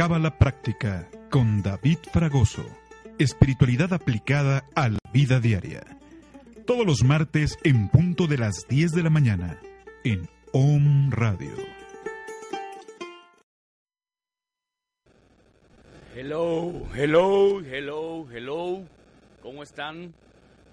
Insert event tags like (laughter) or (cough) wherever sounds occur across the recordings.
Cábala Práctica con David Fragoso. Espiritualidad aplicada a la vida diaria. Todos los martes en punto de las 10 de la mañana en OM Radio. Hello, hello, hello, hello. ¿Cómo están?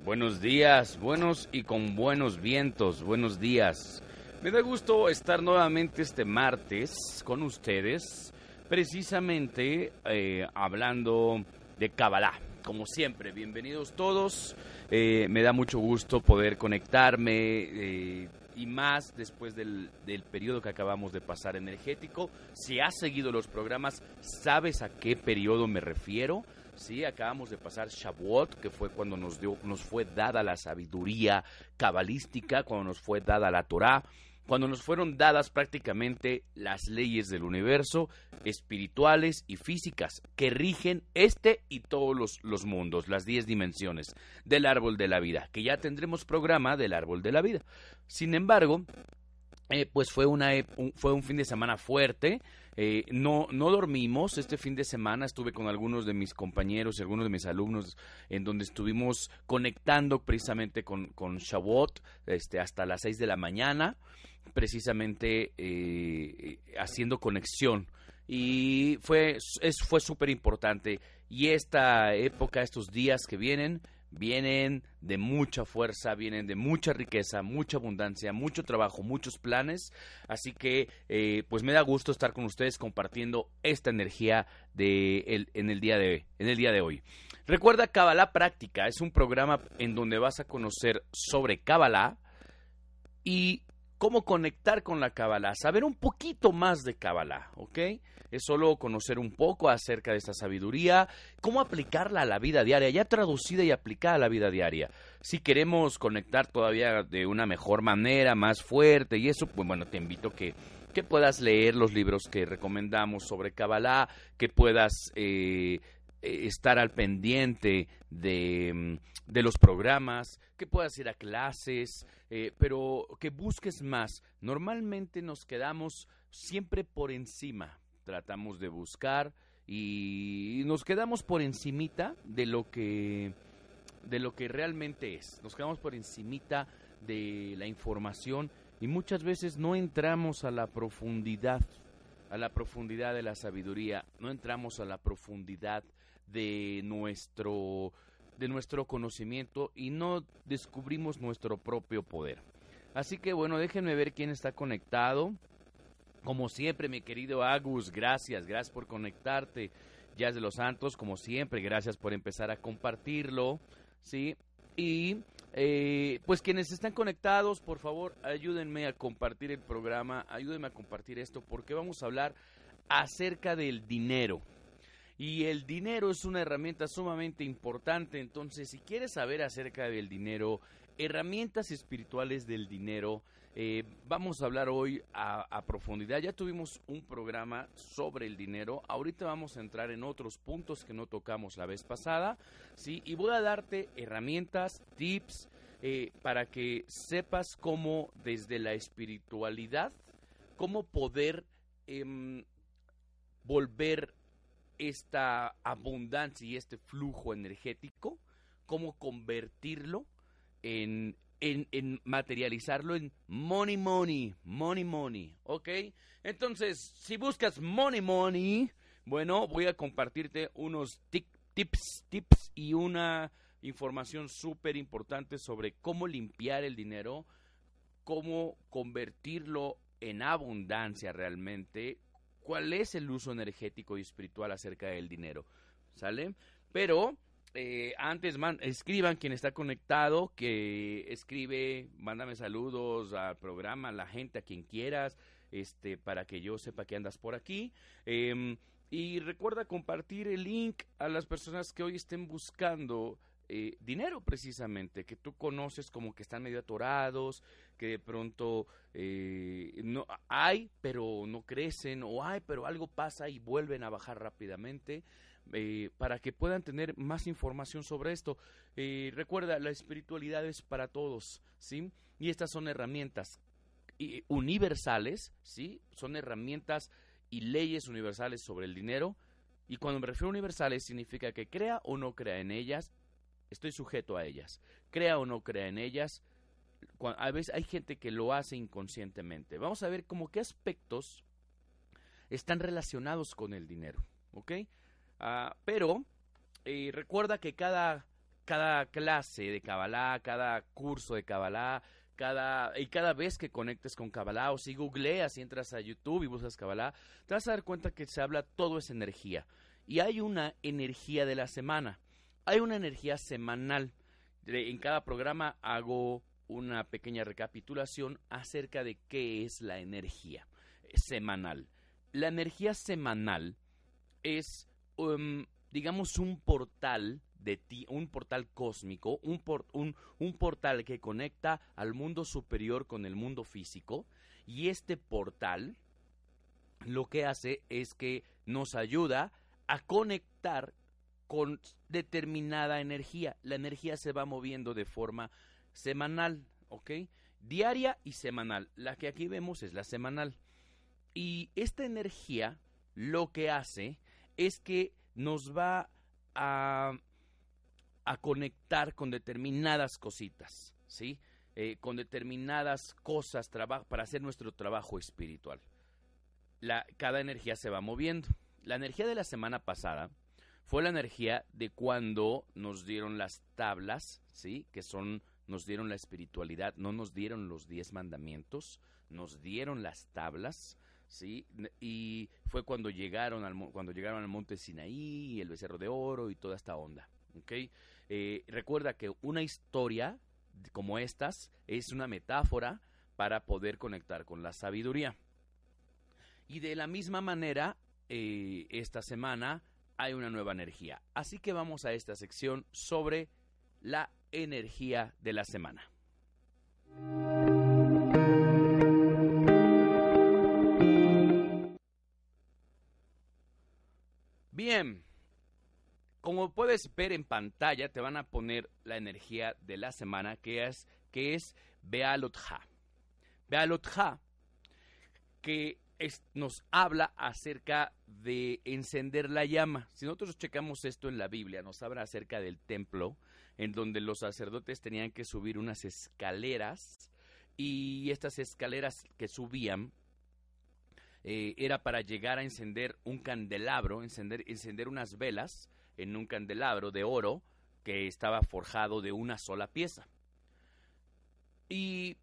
Buenos días, buenos y con buenos vientos. Buenos días. Me da gusto estar nuevamente este martes con ustedes, precisamente eh, hablando de Kabbalah. Como siempre, bienvenidos todos. Eh, me da mucho gusto poder conectarme eh, y más después del, del periodo que acabamos de pasar energético. Si has seguido los programas, sabes a qué periodo me refiero. Sí, acabamos de pasar Shavuot, que fue cuando nos, dio, nos fue dada la sabiduría cabalística, cuando nos fue dada la Torah, cuando nos fueron dadas prácticamente las leyes del universo, espirituales y físicas, que rigen este y todos los, los mundos, las diez dimensiones del árbol de la vida, que ya tendremos programa del árbol de la vida. Sin embargo, eh, pues fue, una, un, fue un fin de semana fuerte. Eh, no, no dormimos este fin de semana. Estuve con algunos de mis compañeros y algunos de mis alumnos en donde estuvimos conectando precisamente con, con Shavuot este, hasta las 6 de la mañana, precisamente eh, haciendo conexión. Y fue, es, fue súper importante. Y esta época, estos días que vienen, vienen de mucha fuerza, vienen de mucha riqueza, mucha abundancia, mucho trabajo, muchos planes. Así que, eh, pues me da gusto estar con ustedes compartiendo esta energía de el, en, el día de, en el día de hoy. Recuerda Kabbalah Práctica, es un programa en donde vas a conocer sobre Kabbalah y cómo conectar con la Kabbalah, saber un poquito más de Kabbalah, ¿ok? Es solo conocer un poco acerca de esta sabiduría, cómo aplicarla a la vida diaria, ya traducida y aplicada a la vida diaria. Si queremos conectar todavía de una mejor manera, más fuerte y eso, pues bueno, te invito que que puedas leer los libros que recomendamos sobre Kabbalah, que puedas eh, estar al pendiente de, de, los programas, que puedas ir a clases, eh, pero que busques más. Normalmente nos quedamos siempre por encima, tratamos de buscar y nos quedamos por encimita de lo que de lo que realmente es. Nos quedamos por encimita de la información y muchas veces no entramos a la profundidad, a la profundidad de la sabiduría, no entramos a la profundidad de nuestro de nuestro conocimiento y no descubrimos nuestro propio poder. Así que bueno, déjenme ver quién está conectado. Como siempre, mi querido Agus, gracias, gracias por conectarte. Jazz de los Santos, como siempre, gracias por empezar a compartirlo, ¿sí? Y eh, pues quienes están conectados, por favor, ayúdenme a compartir el programa, ayúdenme a compartir esto, porque vamos a hablar acerca del dinero. Y el dinero es una herramienta sumamente importante, entonces si quieres saber acerca del dinero, herramientas espirituales del dinero, eh, vamos a hablar hoy a, profundidad. Ya tuvimos un programa sobre el dinero. Ahorita vamos a entrar en otros puntos que no tocamos la vez pasada. ¿sí? Y voy a darte herramientas, tips, eh, para que sepas cómo desde la espiritualidad, cómo poder eh, volver esta abundancia y este flujo energético, cómo convertirlo en en, en, materializarlo en money, money, money, money, ¿ok? Entonces, si buscas money, money, bueno, voy a compartirte unos tips, tips y una información súper importante sobre cómo limpiar el dinero, cómo convertirlo en abundancia realmente, cuál es el uso energético y espiritual acerca del dinero, ¿sale? Pero eh, antes man, escriban quien está conectado, que escribe, mándame saludos al programa, a la gente, a quien quieras, este, para que yo sepa que andas por aquí. Eh, y recuerda compartir el link a las personas que hoy estén buscando eh, dinero precisamente, que tú conoces como que están medio atorados, que de pronto eh, no hay, pero no crecen, o hay, pero algo pasa y vuelven a bajar rápidamente. Eh, para que puedan tener más información sobre esto. Recuerda, la espiritualidad es para todos, ¿sí? Y estas son herramientas universales, ¿sí? Son herramientas y leyes universales sobre el dinero. Y cuando me refiero a universales significa que crea o no crea en ellas, estoy sujeto a ellas. Crea o no crea en ellas, a veces hay gente que lo hace inconscientemente. Vamos a ver cómo qué aspectos están relacionados con el dinero, ¿ok? Ah, pero eh, recuerda que cada, cada clase de Kabbalah, cada curso de Kabbalah, cada, y cada vez que conectes con Kabbalah o si googleas y entras a YouTube y buscas Kabbalah, te vas a dar cuenta que se habla todo es energía. Y hay una energía de la semana. Hay una energía semanal. En cada programa hago una pequeña recapitulación acerca de qué es la energía semanal. La energía semanal es, um, digamos, un portal de ti, un portal cósmico, un portal que conecta al mundo superior con el mundo físico. Y este portal lo que hace es que nos ayuda a conectar con determinada energía. La energía se va moviendo de forma semanal, ¿ok? Diaria y semanal. La que aquí vemos es la semanal. Y esta energía lo que hace es que nos va a, a conectar con determinadas cositas, ¿sí? Eh, con determinadas cosas para hacer nuestro trabajo espiritual. La, cada energía se va moviendo. La energía de la semana pasada fue la energía de cuando nos dieron las tablas, ¿sí? Que son nos dieron la espiritualidad, no nos dieron los diez mandamientos, nos dieron las tablas, ¿sí? Y fue cuando llegaron al, cuando llegaron al monte Sinaí, el becerro de oro y toda esta onda. Eh, recuerda que una historia como estas es una metáfora para poder conectar con la sabiduría. Y de la misma manera, eh, esta semana hay una nueva energía. Así que vamos a esta sección sobre la energía de la semana. Bien, como puedes ver en pantalla, te van a poner la energía de la semana que es, que es Bealotha. Bealotha, que nos habla acerca de encender la llama. Si nosotros checamos esto en la Biblia, nos habla acerca del templo, en donde los sacerdotes tenían que subir unas escaleras y estas escaleras que subían eh, era para llegar a encender un candelabro, encender, encender unas velas en un candelabro de oro que estaba forjado de una sola pieza. Y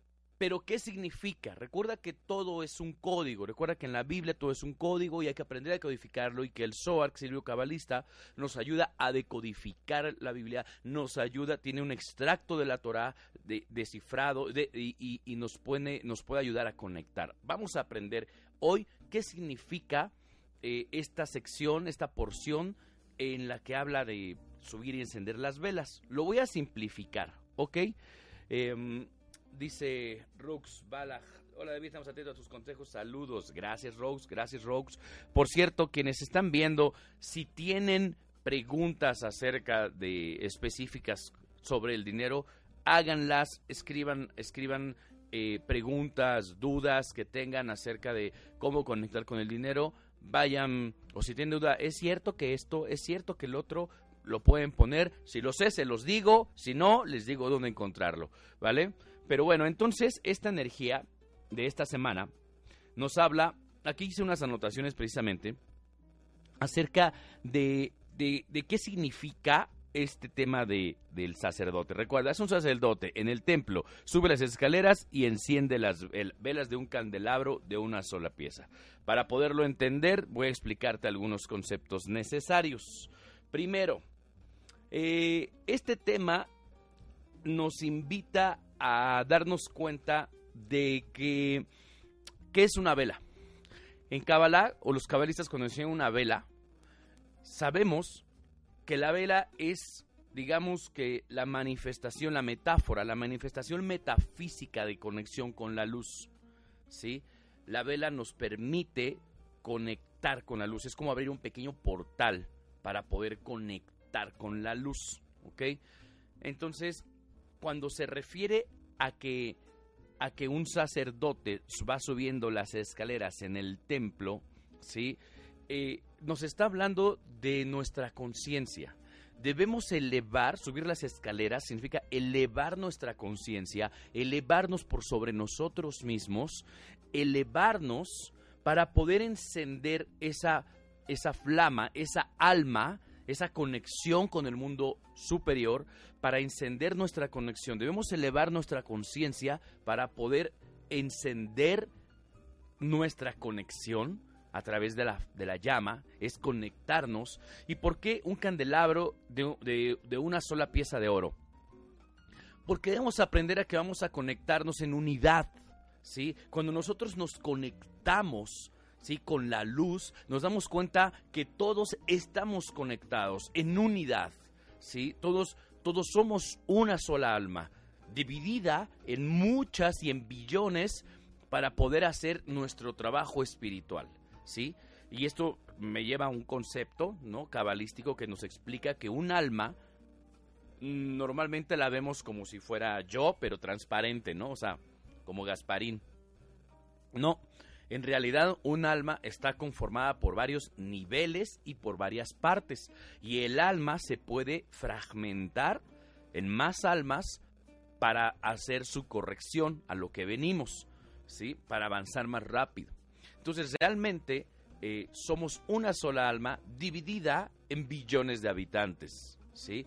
pero, ¿qué significa? Recuerda que todo es un código. Recuerda que en la Biblia todo es un código y hay que aprender a codificarlo y que el Zohar, Silvio Cabalista, nos ayuda a decodificar la Biblia, nos ayuda, tiene un extracto de la Torah descifrado y, nos, puede, nos puede ayudar a conectar. Vamos a aprender hoy qué significa eh, esta sección, esta porción en la que habla de subir y encender las velas. Lo voy a simplificar, ¿ok? Em, Dice Rox Balaj. Hola David, estamos atentos a tus consejos. Saludos. Gracias Rox, gracias Rox. Por cierto, quienes están viendo, si tienen preguntas acerca de específicas sobre el dinero, háganlas, escriban, escriban eh, preguntas, dudas que tengan acerca de cómo conectar con el dinero. Vayan, o si tienen duda, es cierto que esto, es cierto que el otro, lo pueden poner. Si lo sé, se los digo. Si no, les digo dónde encontrarlo. ¿Vale? Pero bueno, entonces esta energía de esta semana nos habla, aquí hice unas anotaciones precisamente, acerca de, de, qué significa este tema de, del sacerdote. Recuerda, es un sacerdote en el templo, sube las escaleras y enciende las velas de un candelabro de una sola pieza. Para poderlo entender, voy a explicarte algunos conceptos necesarios. Primero, eh, este tema nos invita a darnos cuenta de que ¿qué es una vela? En Kabbalah, o los cabalistas cuando enseñan una vela, sabemos que la vela es, digamos que la manifestación, la metáfora, la manifestación metafísica de conexión con la luz. ¿sí? La vela nos permite conectar con la luz, es como abrir un pequeño portal para poder conectar con la luz. ¿ok? Entonces, cuando se refiere a que, a que un sacerdote va subiendo las escaleras en el templo, ¿sí? Eh, nos está hablando de nuestra conciencia. Debemos elevar, subir las escaleras, significa elevar nuestra conciencia, elevarnos por sobre nosotros mismos, elevarnos para poder encender esa, esa flama, esa alma, esa conexión con el mundo superior, para encender nuestra conexión. Debemos elevar nuestra conciencia para poder encender nuestra conexión a través de la, de la llama, es conectarnos. ¿Y por qué un candelabro de, de una sola pieza de oro? Porque debemos aprender a que vamos a conectarnos en unidad. ¿sí? Cuando nosotros nos conectamos ¿sí? con la luz, nos damos cuenta que todos estamos conectados en unidad. ¿sí? Todos, todos somos una sola alma, dividida en muchas y en billones para poder hacer nuestro trabajo espiritual. ¿sí? Y esto me lleva a un concepto ¿no? cabalístico que nos explica que un alma normalmente la vemos como si fuera yo, pero transparente, ¿no? O sea, como Gasparín. No, en realidad un alma está conformada por varios niveles y por varias partes. Y el alma se puede fragmentar en más almas para hacer su corrección a lo que venimos, ¿sí? Para avanzar más rápido. Entonces, realmente eh, somos una sola alma dividida en billones de habitantes, ¿sí?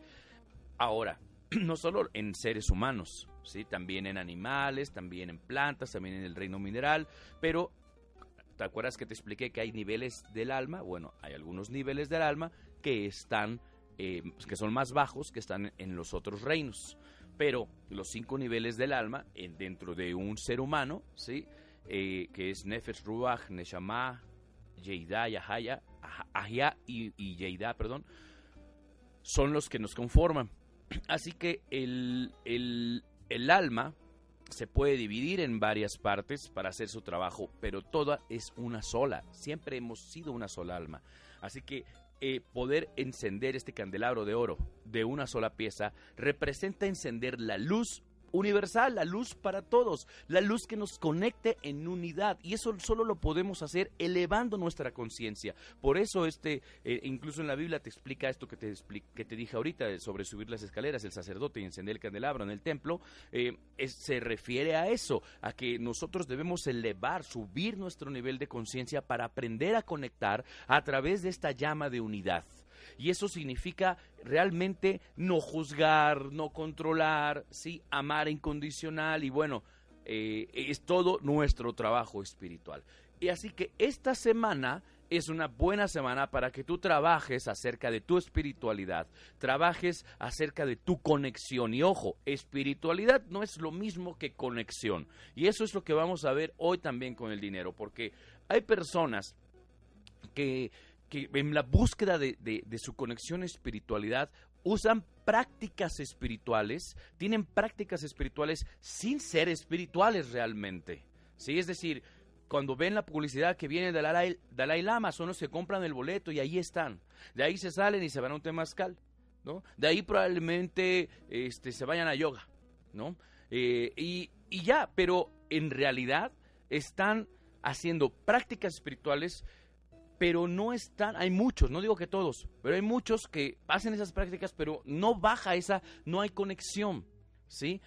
Ahora, (clears throat) no solo en seres humanos, ¿sí? También en animales, también en plantas, también en el reino mineral, pero ¿te acuerdas que te expliqué que hay niveles del alma? Bueno, hay algunos niveles del alma que están, eh, que son más bajos, que están en los otros reinos. Pero los cinco niveles del alma, dentro de un ser humano, ¿sí? Eh, que es Nefesh, Ruach, Neshama, Yeida, Yahaya, Ahya y, y Yeida, perdón, son los que nos conforman. (clears throat) Así que el, el alma se puede dividir en varias partes para hacer su trabajo, pero toda es una sola. Siempre hemos sido una sola alma. Así que eh, poder encender este candelabro de oro de una sola pieza representa encender la luz universal, la luz para todos, la luz que nos conecte en unidad. Y eso solo lo podemos hacer elevando nuestra conciencia. Por eso este, eh, incluso en la Biblia te explica esto que te, que te dije ahorita sobre subir las escaleras, el sacerdote y encender el candelabro en el templo, eh, se refiere a eso, a que nosotros debemos elevar, subir nuestro nivel de conciencia para aprender a conectar a través de esta llama de unidad. Y eso significa realmente no juzgar, no controlar, sí, amar incondicional y bueno, eh, es todo nuestro trabajo espiritual. Y así que esta semana es una buena semana para que tú trabajes acerca de tu espiritualidad, trabajes acerca de tu conexión. Y ojo, espiritualidad no es lo mismo que conexión. Y eso es lo que vamos a ver hoy también con el dinero, porque hay personas que que en la búsqueda de, su conexión espiritualidad usan prácticas espirituales, tienen prácticas espirituales sin ser espirituales realmente. ¿sí? Es decir, cuando ven la publicidad que viene de Dalai, Dalai Lama, son los que compran el boleto y ahí están. De ahí se salen y se van a un temazcal. ¿no? De ahí probablemente este, se vayan a yoga. ¿no? Eh, y, y ya, pero en realidad están haciendo prácticas espirituales pero no están, hay muchos, no digo que todos, pero hay muchos que hacen esas prácticas, pero no baja esa, no hay conexión. ¿Sí?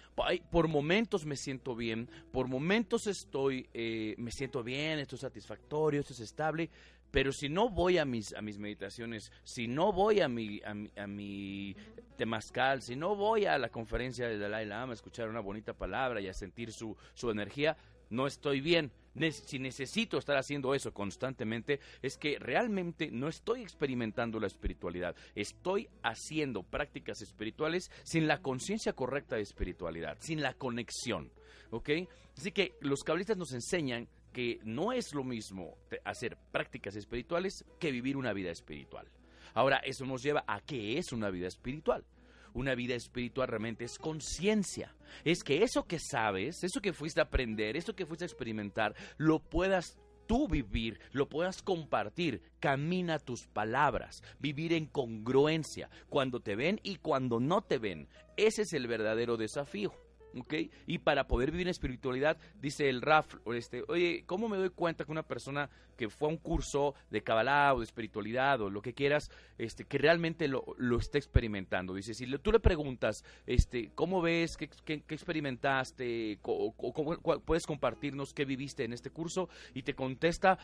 Por momentos me siento bien, por momentos estoy, eh, me siento bien, esto es satisfactorio, esto es estable, pero si no voy a mis, a mis meditaciones, si no voy a mi, a mi, a mi temazcal, si no voy a la conferencia de Dalai Lama a escuchar una bonita palabra y a sentir su, su energía, no estoy bien. Si necesito estar haciendo eso constantemente, es que realmente no estoy experimentando la espiritualidad. Estoy haciendo prácticas espirituales sin la conciencia correcta de espiritualidad, sin la conexión. ¿Ok? Así que los cabalistas nos enseñan que no es lo mismo hacer prácticas espirituales que vivir una vida espiritual. Ahora, eso nos lleva a qué es una vida espiritual una vida espiritual realmente es conciencia. Es que eso que sabes, eso que fuiste a aprender, eso que fuiste a experimentar, lo puedas tú vivir, lo puedas compartir. Camina tus palabras, vivir en congruencia, cuando te ven y cuando no te ven. Ese es el verdadero desafío. ¿Ok? Y para poder vivir en espiritualidad, dice el Raf, este, oye, ¿cómo me doy cuenta que una persona que fue a un curso de Kabbalah o de espiritualidad o lo que quieras, este, que realmente lo, lo está experimentando? Dice, si tú le preguntas, este, ¿cómo ves? ¿Qué, qué, experimentaste? O, cómo, ¿Puedes compartirnos qué viviste en este curso? Y te contesta,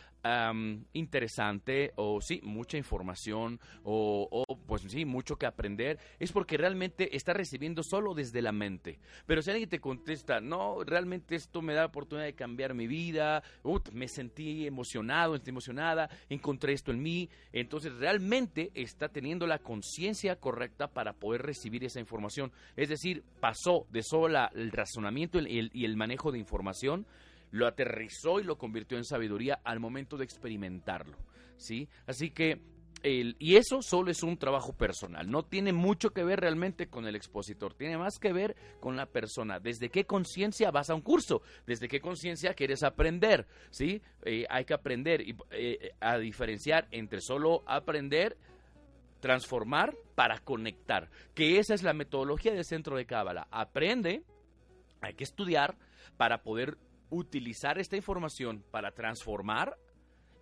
interesante, o sí, mucha información, o, o pues sí, mucho que aprender, es porque realmente está recibiendo solo desde la mente. Pero si alguien te contesta, no, realmente esto me da la oportunidad de cambiar mi vida, me sentí emocionado, estoy emocionada, encontré esto en mí, entonces realmente está teniendo la conciencia correcta para poder recibir esa información. Es decir, pasó de solo el razonamiento y el, y el manejo de información, lo aterrizó y lo convirtió en sabiduría al momento de experimentarlo. ¿sí? Así que y eso solo es un trabajo personal, no tiene mucho que ver realmente con el expositor, tiene más que ver con la persona. ¿Desde qué conciencia vas a un curso? ¿Desde qué conciencia quieres aprender? ¿Sí? Eh, hay que aprender eh, a diferenciar entre solo aprender, transformar para conectar, que esa es la metodología del centro de Cábala. Aprende, hay que estudiar para poder utilizar esta información para transformar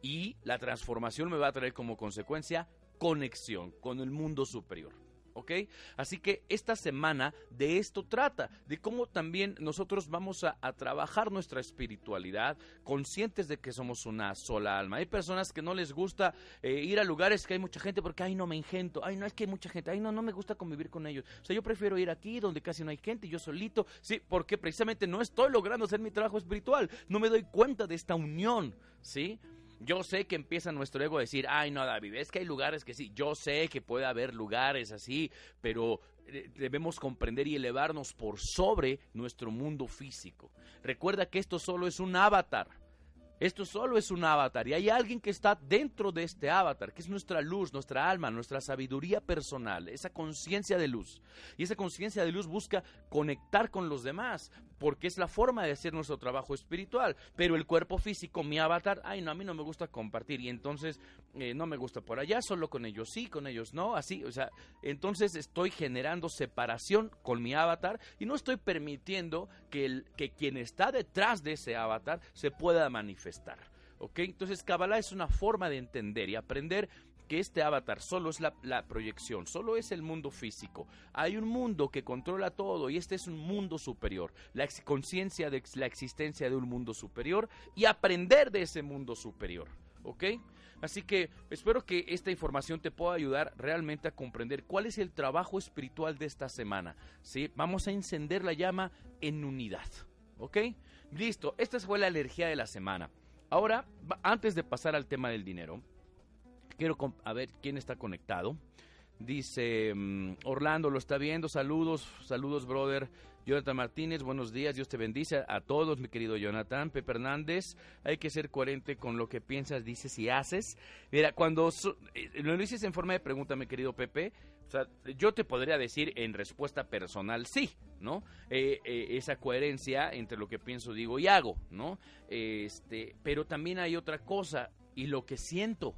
y la transformación me va a traer como consecuencia conexión con el mundo superior. ¿ok? Así que esta semana de esto trata, de cómo también nosotros vamos a, trabajar nuestra espiritualidad, conscientes de que somos una sola alma. Hay personas que no les gusta eh, ir a lugares que hay mucha gente porque, ay, no me engento, ay, no es que hay mucha gente, ay, no, no me gusta convivir con ellos. O sea, yo prefiero ir aquí donde casi no hay gente, yo solito, sí, porque precisamente no estoy logrando hacer mi trabajo espiritual, no me doy cuenta de esta unión, ¿sí? Yo sé que empieza nuestro ego a decir, ay no, David, es que hay lugares que sí, yo sé que puede haber lugares así, pero eh, debemos comprender y elevarnos por sobre nuestro mundo físico. Recuerda que esto solo es un avatar. Esto solo es un avatar y hay alguien que está dentro de este avatar, que es nuestra luz, nuestra alma, nuestra sabiduría personal, esa conciencia de luz. Y esa conciencia de luz busca conectar con los demás, porque es la forma de hacer nuestro trabajo espiritual. Pero el cuerpo físico, mi avatar, ay no, a mí no me gusta compartir y entonces eh, no me gusta por allá, solo con ellos sí, con ellos no, así, o sea, entonces estoy generando separación con mi avatar y no estoy permitiendo que, que quien está detrás de ese avatar se pueda manifestar. ¿Ok? Entonces Kabbalah es una forma de entender y aprender que este avatar solo es la, proyección, solo es el mundo físico. Hay un mundo que controla todo y este es un mundo superior. La conciencia de la existencia de un mundo superior y aprender de ese mundo superior. ¿Ok? Así que espero que esta información te pueda ayudar realmente a comprender cuál es el trabajo espiritual de esta semana. ¿sí? Vamos a encender la llama en unidad. ¿Ok? Listo, esta fue la energía de la semana. Ahora, antes de pasar al tema del dinero, Quiero a ver quién está conectado. Dice mm, Orlando, lo está viendo. Saludos, saludos, brother. Jonathan Martínez, buenos días. Dios te bendice a todos, mi querido Jonathan. Pepe Hernández, hay que ser coherente con lo que piensas, dices y haces. Mira, cuando eh, lo dices en forma de pregunta, mi querido Pepe, yo te podría decir en respuesta personal, sí, ¿no? Eh, eh, esa coherencia entre lo que pienso, digo y hago, ¿no? Este, pero también hay otra cosa, y lo que siento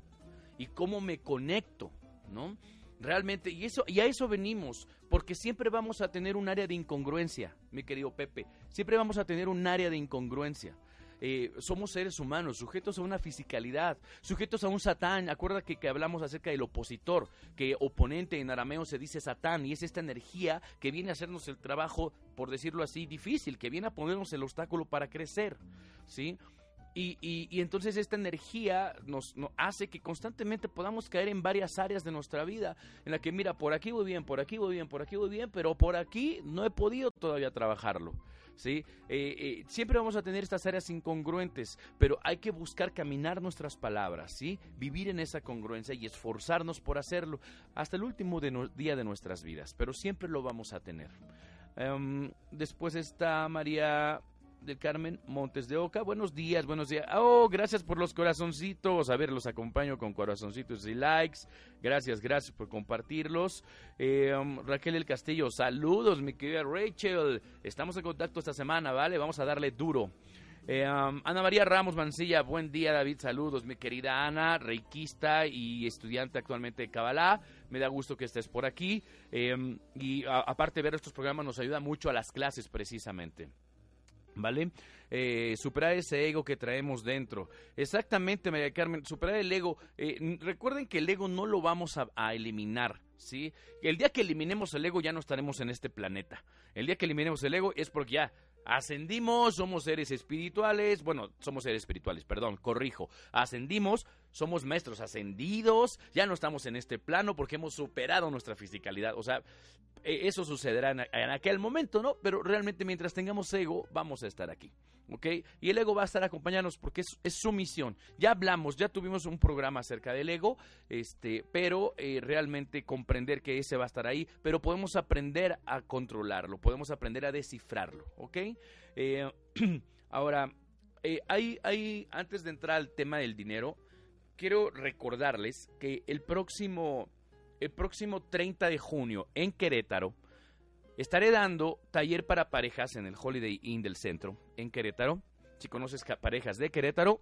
y cómo me conecto, ¿no? Realmente, y, eso, y a eso venimos, porque siempre vamos a tener un área de incongruencia, mi querido Pepe, siempre vamos a tener un área de incongruencia. Eh, somos seres humanos, sujetos a una fisicalidad, sujetos a un satán. Acuerda que, hablamos acerca del opositor, que oponente en arameo se dice satán, y es esta energía que viene a hacernos el trabajo, por decirlo así, difícil, que viene a ponernos el obstáculo para crecer, ¿sí? Y, entonces esta energía nos, hace que constantemente podamos caer en varias áreas de nuestra vida, en la que mira, por aquí voy bien, por aquí voy bien, por aquí voy bien, pero por aquí no he podido todavía trabajarlo. ¿Sí? Eh, eh, siempre vamos a tener estas áreas incongruentes, pero hay que buscar caminar nuestras palabras, ¿sí? vivir en esa congruencia y esforzarnos por hacerlo hasta el último día de nuestras vidas, pero siempre lo vamos a tener. Em, después está María del Carmen Montes de Oca. Buenos días, buenos días. Oh, gracias por los corazoncitos. A ver, los acompaño con corazoncitos y likes. Gracias, gracias por compartirlos. Eh, um, Raquel El Castillo, saludos, mi querida Rachel. Estamos en contacto esta semana, ¿vale? Vamos a darle duro. Eh, um, Ana María Ramos Mancilla, buen día David, saludos mi querida Ana, reikista y estudiante actualmente de Kabbalah, me da gusto que estés por aquí em, y aparte ver estos programas nos ayuda mucho a las clases precisamente. ¿Vale? Eh, superar ese ego que traemos dentro. Exactamente, María Carmen, superar el ego. Eh, recuerden que el ego no lo vamos a, a, eliminar, ¿sí? El día que eliminemos el ego ya no estaremos en este planeta. El día que eliminemos el ego es porque ya ascendimos, somos seres espirituales, bueno, somos seres espirituales, perdón, corrijo, ascendimos, somos maestros ascendidos, ya no estamos en este plano porque hemos superado nuestra fisicalidad, o sea, e, eso sucederá en, aquel momento, ¿no? Pero realmente mientras tengamos ego, vamos a estar aquí. ¿ok? Y el ego va a estar acompañándonos porque es, su misión. Ya hablamos, ya tuvimos un programa acerca del ego, este, pero eh, realmente comprender que ese va a estar ahí, pero podemos aprender a controlarlo, podemos aprender a descifrarlo, ¿ok? Eh, (clears throat) ahora, eh, hay, hay, antes de entrar al tema del dinero, quiero recordarles que el próximo, el próximo 30 de junio en Querétaro estaré dando taller para parejas en el Holiday Inn del centro en Querétaro. Si conoces parejas de Querétaro,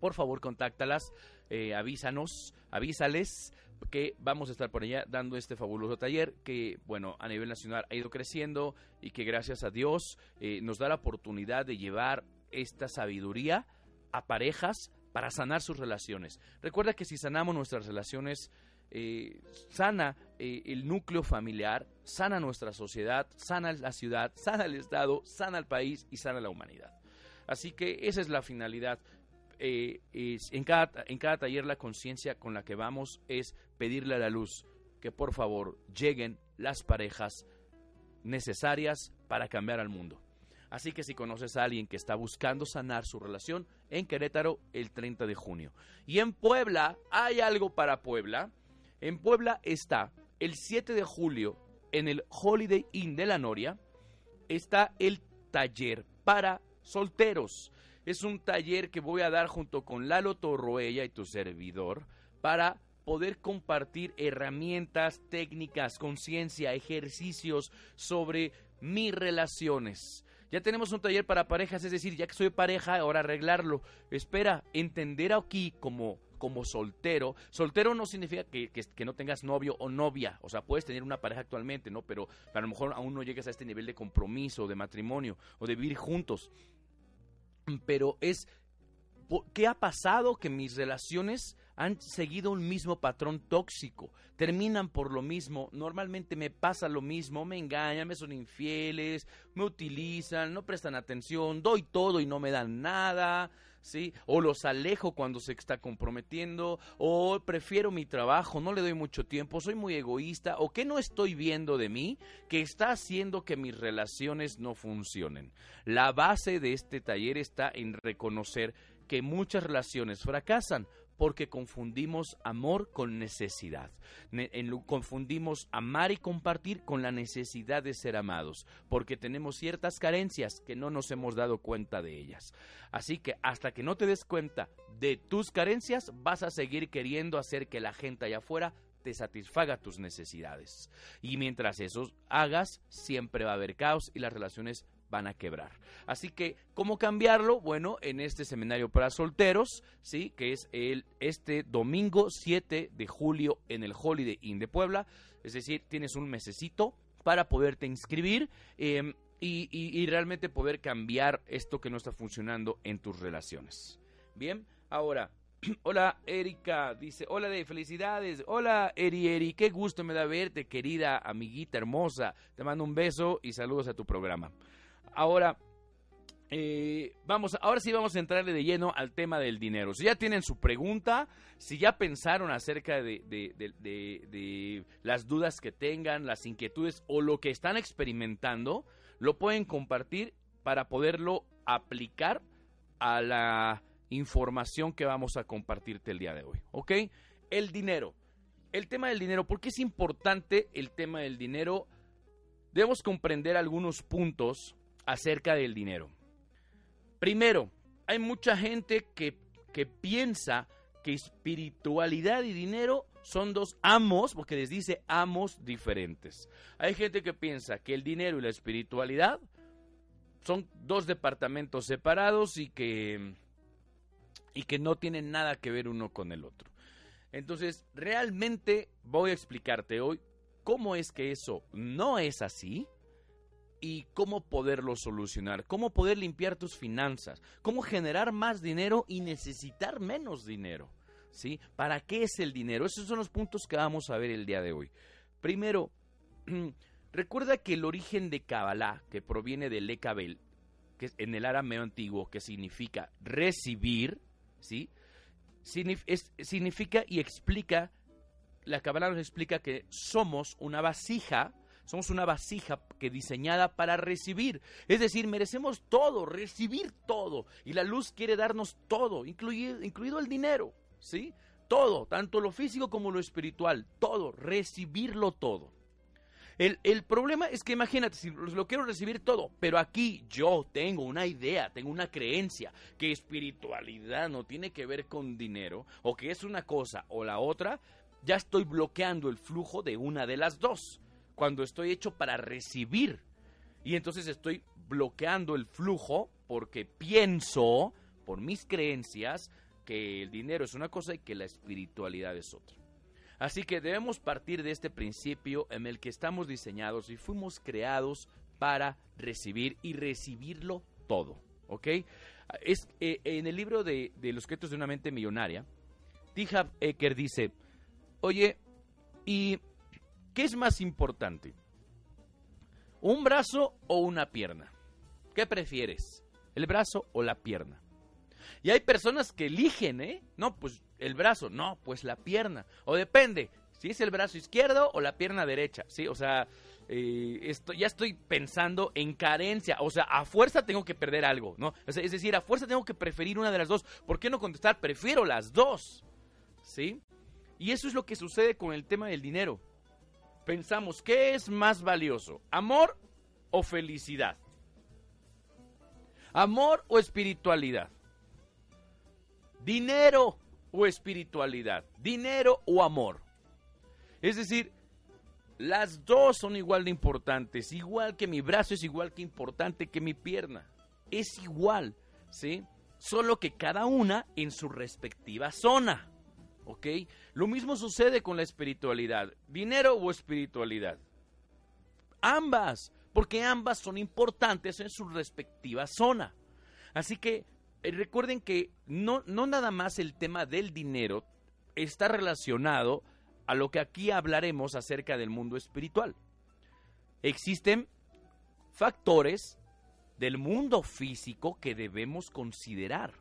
por favor contáctalas, eh, avísanos, avísales que vamos a estar por allá dando este fabuloso taller que, bueno, a nivel nacional ha ido creciendo y que gracias a Dios eh, nos da la oportunidad de llevar esta sabiduría a parejas para sanar sus relaciones. Recuerda que si sanamos nuestras relaciones, eh, sana eh, el núcleo familiar, sana nuestra sociedad, sana la ciudad, sana el Estado, sana el país y sana la humanidad. Así que esa es la finalidad. Eh, en, cada, en cada taller la conciencia con la que vamos es pedirle a la luz que por favor lleguen las parejas necesarias para cambiar al mundo. Así que si conoces a alguien que está buscando sanar su relación, en Querétaro el 30 de junio. Y en Puebla, hay algo para Puebla. En Puebla está el 7 de julio, en el Holiday Inn de la Noria, está el taller para solteros. Es un taller que voy a dar junto con Lalo Torroella y tu servidor para poder compartir herramientas, técnicas, conciencia, ejercicios sobre mis relaciones. Ya tenemos un taller para parejas, es decir, ya que soy pareja, ahora arreglarlo. Espera, entender aquí como como soltero. Soltero no significa que, que, no tengas novio o novia. O sea, puedes tener una pareja actualmente, ¿no? Pero a lo mejor aún no llegues a este nivel de compromiso, de matrimonio o de vivir juntos. Pero es ¿Qué ha pasado? Que mis relaciones han seguido un mismo patrón tóxico, terminan por lo mismo, normalmente me pasa lo mismo, me engañan, me son infieles, me utilizan, no prestan atención, doy todo y no me dan nada, ¿sí? O los alejo cuando se está comprometiendo, o prefiero mi trabajo, no le doy mucho tiempo, soy muy egoísta, o qué no estoy viendo de mí que está haciendo que mis relaciones no funcionen. La base de este taller está en reconocer que muchas relaciones fracasan porque confundimos amor con necesidad. confundimos amar y compartir con la necesidad de ser amados, porque tenemos ciertas carencias que no nos hemos dado cuenta de ellas. Así que hasta que no te des cuenta de tus carencias, vas a seguir queriendo hacer que la gente allá afuera te satisfaga tus necesidades. Y mientras eso hagas, siempre va a haber caos y las relaciones van a quebrar. Así que, ¿cómo cambiarlo? Bueno, en este seminario para solteros, ¿sí? Que es el, este domingo 7 de julio en el Holiday Inn de Puebla. Es decir, tienes un mesecito para poderte inscribir. Em, y, y, realmente poder cambiar esto que no está funcionando en tus relaciones. Bien, ahora, (clears throat) Hola Erika, dice, hola de felicidades, hola Eri Eri, qué gusto me da verte querida amiguita hermosa, te mando un beso y saludos a tu programa. Ahora, eh, vamos, ahora sí vamos a entrarle de lleno al tema del dinero. Si ya tienen su pregunta, si ya pensaron acerca de, las dudas que tengan, las inquietudes o lo que están experimentando, lo pueden compartir para poderlo aplicar a la información que vamos a compartirte el día de hoy. ¿Ok? El dinero. El tema del dinero. ¿Por qué es importante el tema del dinero? Debemos comprender algunos puntos acerca del dinero. Primero, hay mucha gente que, que piensa que espiritualidad y dinero son dos amos, porque les dice amos diferentes. Hay gente que piensa que el dinero y la espiritualidad son dos departamentos separados y que, y que no tienen nada que ver uno con el otro. Entonces, realmente voy a explicarte hoy cómo es que eso no es así y cómo poderlo solucionar, cómo poder limpiar tus finanzas, cómo generar más dinero y necesitar menos dinero. ¿Sí? ¿Para qué es el dinero? Esos son los puntos que vamos a ver el día de hoy. Primero, (clears throat) recuerda que el origen de Kabbalah, que proviene de Lekabel, que es en el arameo antiguo, que significa recibir, ¿sí? significa y explica, la Kabbalah nos explica que somos una vasija somos una vasija que diseñada para recibir. Es decir, merecemos todo, recibir todo. Y la luz quiere darnos todo, incluido, el dinero. ¿Sí? Todo, tanto lo físico como lo espiritual. Todo, recibirlo todo. El, el, problema es que imagínate, si lo quiero recibir todo, pero aquí yo tengo una idea, tengo una creencia que espiritualidad no tiene que ver con dinero, o que es una cosa o la otra, ya estoy bloqueando el flujo de una de las dos cuando estoy hecho para recibir. Y entonces estoy bloqueando el flujo porque pienso, por mis creencias, que el dinero es una cosa y que la espiritualidad es otra. Así que debemos partir de este principio en el que estamos diseñados y fuimos creados para recibir y recibirlo todo. ¿Ok? Es, eh, en el libro de, Los secretos de una mente millonaria, Tija Ecker dice, oye, ¿y ¿Qué es más importante? ¿Un brazo o una pierna? ¿Qué prefieres? ¿El brazo o la pierna? Y hay personas que eligen, ¿eh? No, pues el brazo, no, pues la pierna. O depende, si es el brazo izquierdo o la pierna derecha, ¿sí? O sea, eh, ya estoy pensando en carencia. O sea, a fuerza tengo que perder algo, ¿no? es decir, a fuerza tengo que preferir una de las dos. ¿Por qué no contestar? Prefiero las dos, ¿sí? Y eso es lo que sucede con el tema del dinero pensamos, ¿qué es más valioso? ¿Amor o felicidad? ¿Amor o espiritualidad? ¿Dinero o espiritualidad? ¿Dinero o amor? Es decir, las dos son igual de importantes, igual que mi brazo es igual que importante que mi pierna. Es igual, ¿sí? Solo que cada una en su respectiva zona. ¿Ok? Lo mismo sucede con la espiritualidad. ¿Dinero o espiritualidad? Ambas, porque ambas son importantes en su respectiva zona. Así que eh, recuerden que no, no nada más el tema del dinero está relacionado a lo que aquí hablaremos acerca del mundo espiritual. Existen factores del mundo físico que debemos considerar.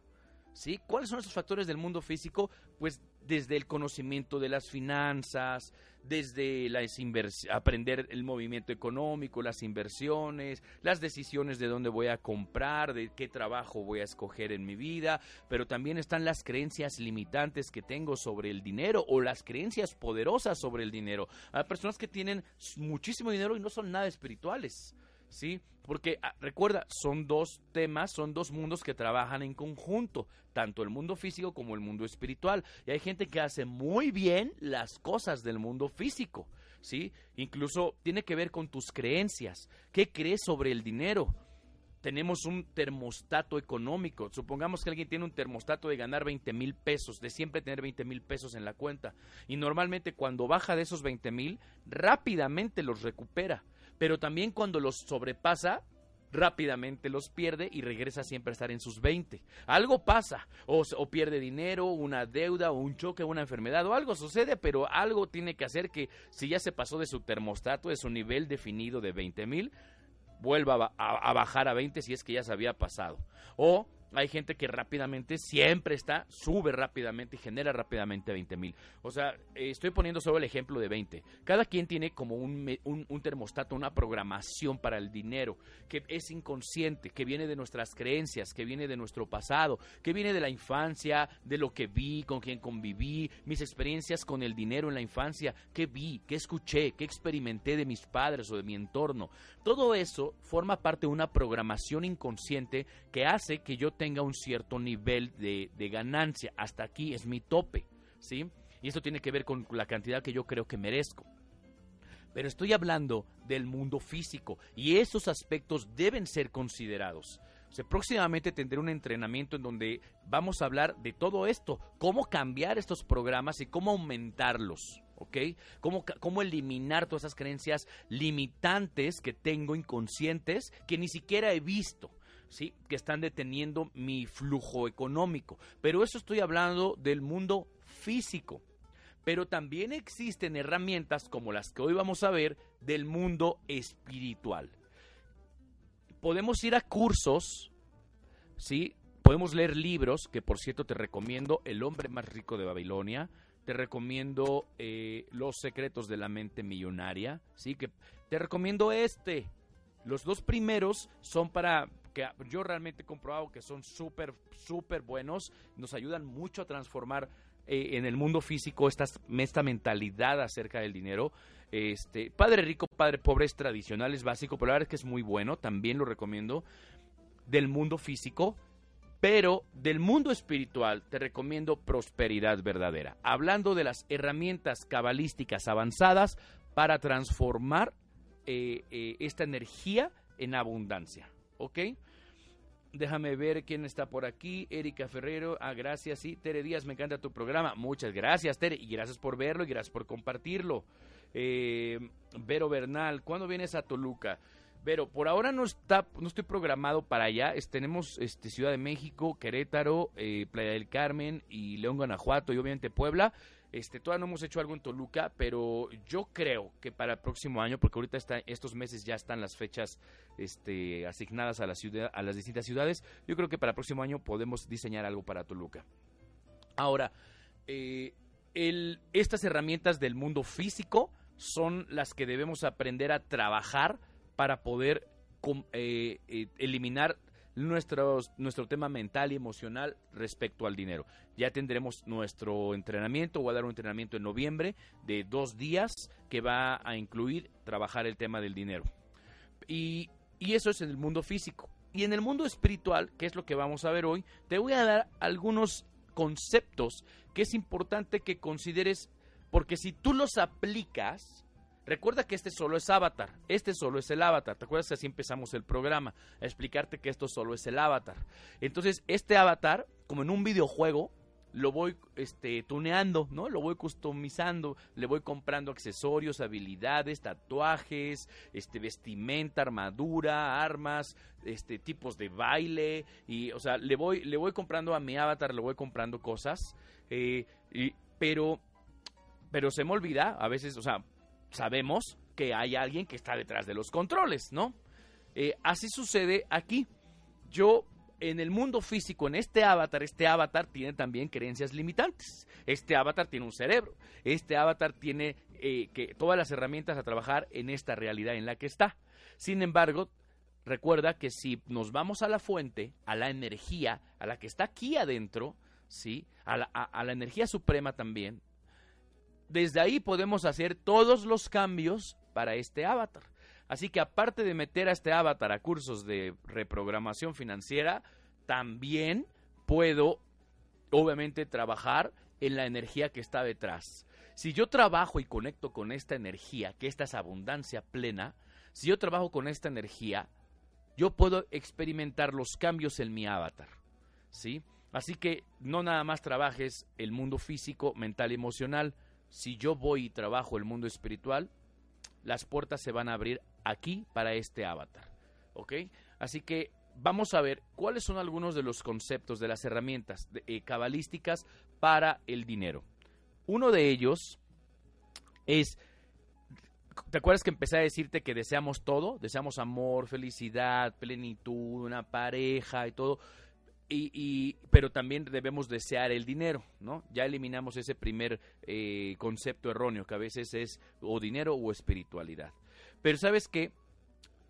¿Sí? ¿Cuáles son esos factores del mundo físico? Pues desde el conocimiento de las finanzas, desde las aprender el movimiento económico, las inversiones, las decisiones de dónde voy a comprar, de qué trabajo voy a escoger en mi vida, pero también están las creencias limitantes que tengo sobre el dinero o las creencias poderosas sobre el dinero. Hay personas que tienen muchísimo dinero y no son nada espirituales. ¿Sí? Porque ah, recuerda, son dos temas, son dos mundos que trabajan en conjunto, tanto el mundo físico como el mundo espiritual. Y hay gente que hace muy bien las cosas del mundo físico, ¿sí? Incluso tiene que ver con tus creencias. ¿Qué crees sobre el dinero? Tenemos un termostato económico. Supongamos que alguien tiene un termostato de ganar 20 mil pesos, de siempre tener 20 mil pesos en la cuenta. Y normalmente cuando baja de esos 20 mil, rápidamente los recupera pero también cuando los sobrepasa, rápidamente los pierde y regresa siempre a estar en sus 20. Algo pasa, o, pierde dinero, una deuda, o un choque, una enfermedad, o algo sucede, pero algo tiene que hacer que si ya se pasó de su termostato, de su nivel definido de 20 mil, vuelva a, a, bajar a 20 si es que ya se había pasado. O hay gente que rápidamente siempre está, sube rápidamente y genera rápidamente 20 mil. O sea, estoy poniendo solo el ejemplo de 20. Cada quien tiene como un, un, termostato, una programación para el dinero que es inconsciente, que viene de nuestras creencias, que viene de nuestro pasado, que viene de la infancia, de lo que vi, con quien conviví, mis experiencias con el dinero en la infancia, qué vi, qué escuché, qué experimenté de mis padres o de mi entorno. Todo eso forma parte de una programación inconsciente que hace que yo tenga un cierto nivel de, ganancia. Hasta aquí es mi tope, ¿sí? Y esto tiene que ver con la cantidad que yo creo que merezco. pero estoy hablando del mundo físico y esos aspectos deben ser considerados. próximamente tendré un entrenamiento en donde vamos a hablar de todo esto, cómo cambiar estos programas y cómo aumentarlos. ¿ok? Cómo, cómo eliminar todas esas creencias limitantes que tengo inconscientes que ni siquiera he visto. ¿Sí? que están deteniendo mi flujo económico. Pero eso estoy hablando del mundo físico. Pero también existen herramientas como las que hoy vamos a ver del mundo espiritual. Podemos ir a cursos, ¿sí? Podemos leer libros, que por cierto te recomiendo El hombre más rico de Babilonia, te recomiendo eh, Los secretos de la mente millonaria, ¿sí? Que te recomiendo este. Los dos primeros son para que yo realmente he comprobado que son súper, súper buenos, nos ayudan mucho a transformar eh, en el mundo físico esta, esta mentalidad acerca del dinero. Este, padre rico, padre pobre es tradicional, es básico, pero la verdad es que es muy bueno, también lo recomiendo. Del mundo físico, pero del mundo espiritual te recomiendo prosperidad verdadera, hablando de las herramientas cabalísticas avanzadas para transformar eh, eh, esta energía en abundancia. ¿Ok? Déjame ver quién está por aquí. Erika Ferrero. Ah, gracias. Sí, Tere Díaz, me encanta tu programa. Muchas gracias, Tere. Y gracias por verlo y gracias por compartirlo. Eh, Vero Bernal, ¿cuándo vienes a Toluca? Pero por ahora no está, no estoy programado para allá. tenemos este, Ciudad de México, Querétaro, eh, Playa del Carmen y León, Guanajuato y obviamente Puebla. Este, todavía no hemos hecho algo en Toluca, pero yo creo que para el próximo año, porque ahorita estos meses ya están las fechas este, asignadas a, las distintas ciudades, yo creo que para el próximo año podemos diseñar algo para Toluca. Ahora, eh, estas herramientas del mundo físico son las que debemos aprender a trabajar para poder eh, eh, eliminar nuestro tema mental y emocional respecto al dinero. Ya tendremos nuestro entrenamiento, voy a dar un entrenamiento en noviembre de dos días que va a incluir trabajar el tema del dinero. Y, y eso es en el mundo físico. Y en el mundo espiritual, que es lo que vamos a ver hoy, te voy a dar algunos conceptos que es importante que consideres, porque si tú los aplicas, Recuerda que este solo es avatar, este solo es el avatar. ¿Te acuerdas que así empezamos el programa? A explicarte que esto solo es el avatar. Entonces, este avatar, como en un videojuego, lo voy este, tuneando, ¿no? Lo voy customizando, le voy comprando accesorios, habilidades, tatuajes, este, vestimenta, armadura, armas, este, tipos de baile, y, o sea, le voy, le voy comprando a mi avatar, le voy comprando cosas, eh, pero, pero se me olvida, a veces, o sea, sabemos que hay alguien que está detrás de los controles, ¿no? Eh, así sucede aquí. Yo, en el mundo físico, en este avatar, este avatar tiene también creencias limitantes. Este avatar tiene un cerebro. Este avatar tiene eh, que, todas las herramientas a trabajar en esta realidad en la que está. Sin embargo, recuerda que si nos vamos a la fuente, a la energía, a la que está aquí adentro, ¿sí? a la energía suprema también, desde ahí podemos hacer todos los cambios para este avatar. Así que aparte de meter a este avatar a cursos de reprogramación financiera, también puedo, obviamente, trabajar en la energía que está detrás. Si yo trabajo y conecto con esta energía, que esta es abundancia plena, si yo trabajo con esta energía, yo puedo experimentar los cambios en mi avatar. ¿Sí? Así que no nada más trabajes el mundo físico, mental y emocional, si yo voy y trabajo el mundo espiritual, las puertas se van a abrir aquí para este avatar. ¿Ok? Así que vamos a ver cuáles son algunos de los conceptos de las herramientas eh, cabalísticas para el dinero. Uno de ellos es, ¿te acuerdas que empecé a decirte que deseamos todo? Deseamos amor, felicidad, plenitud, una pareja y todo. Y, pero también debemos desear el dinero, ¿no? Ya eliminamos ese primer eh, concepto erróneo que a veces es o dinero o espiritualidad. Pero sabes qué,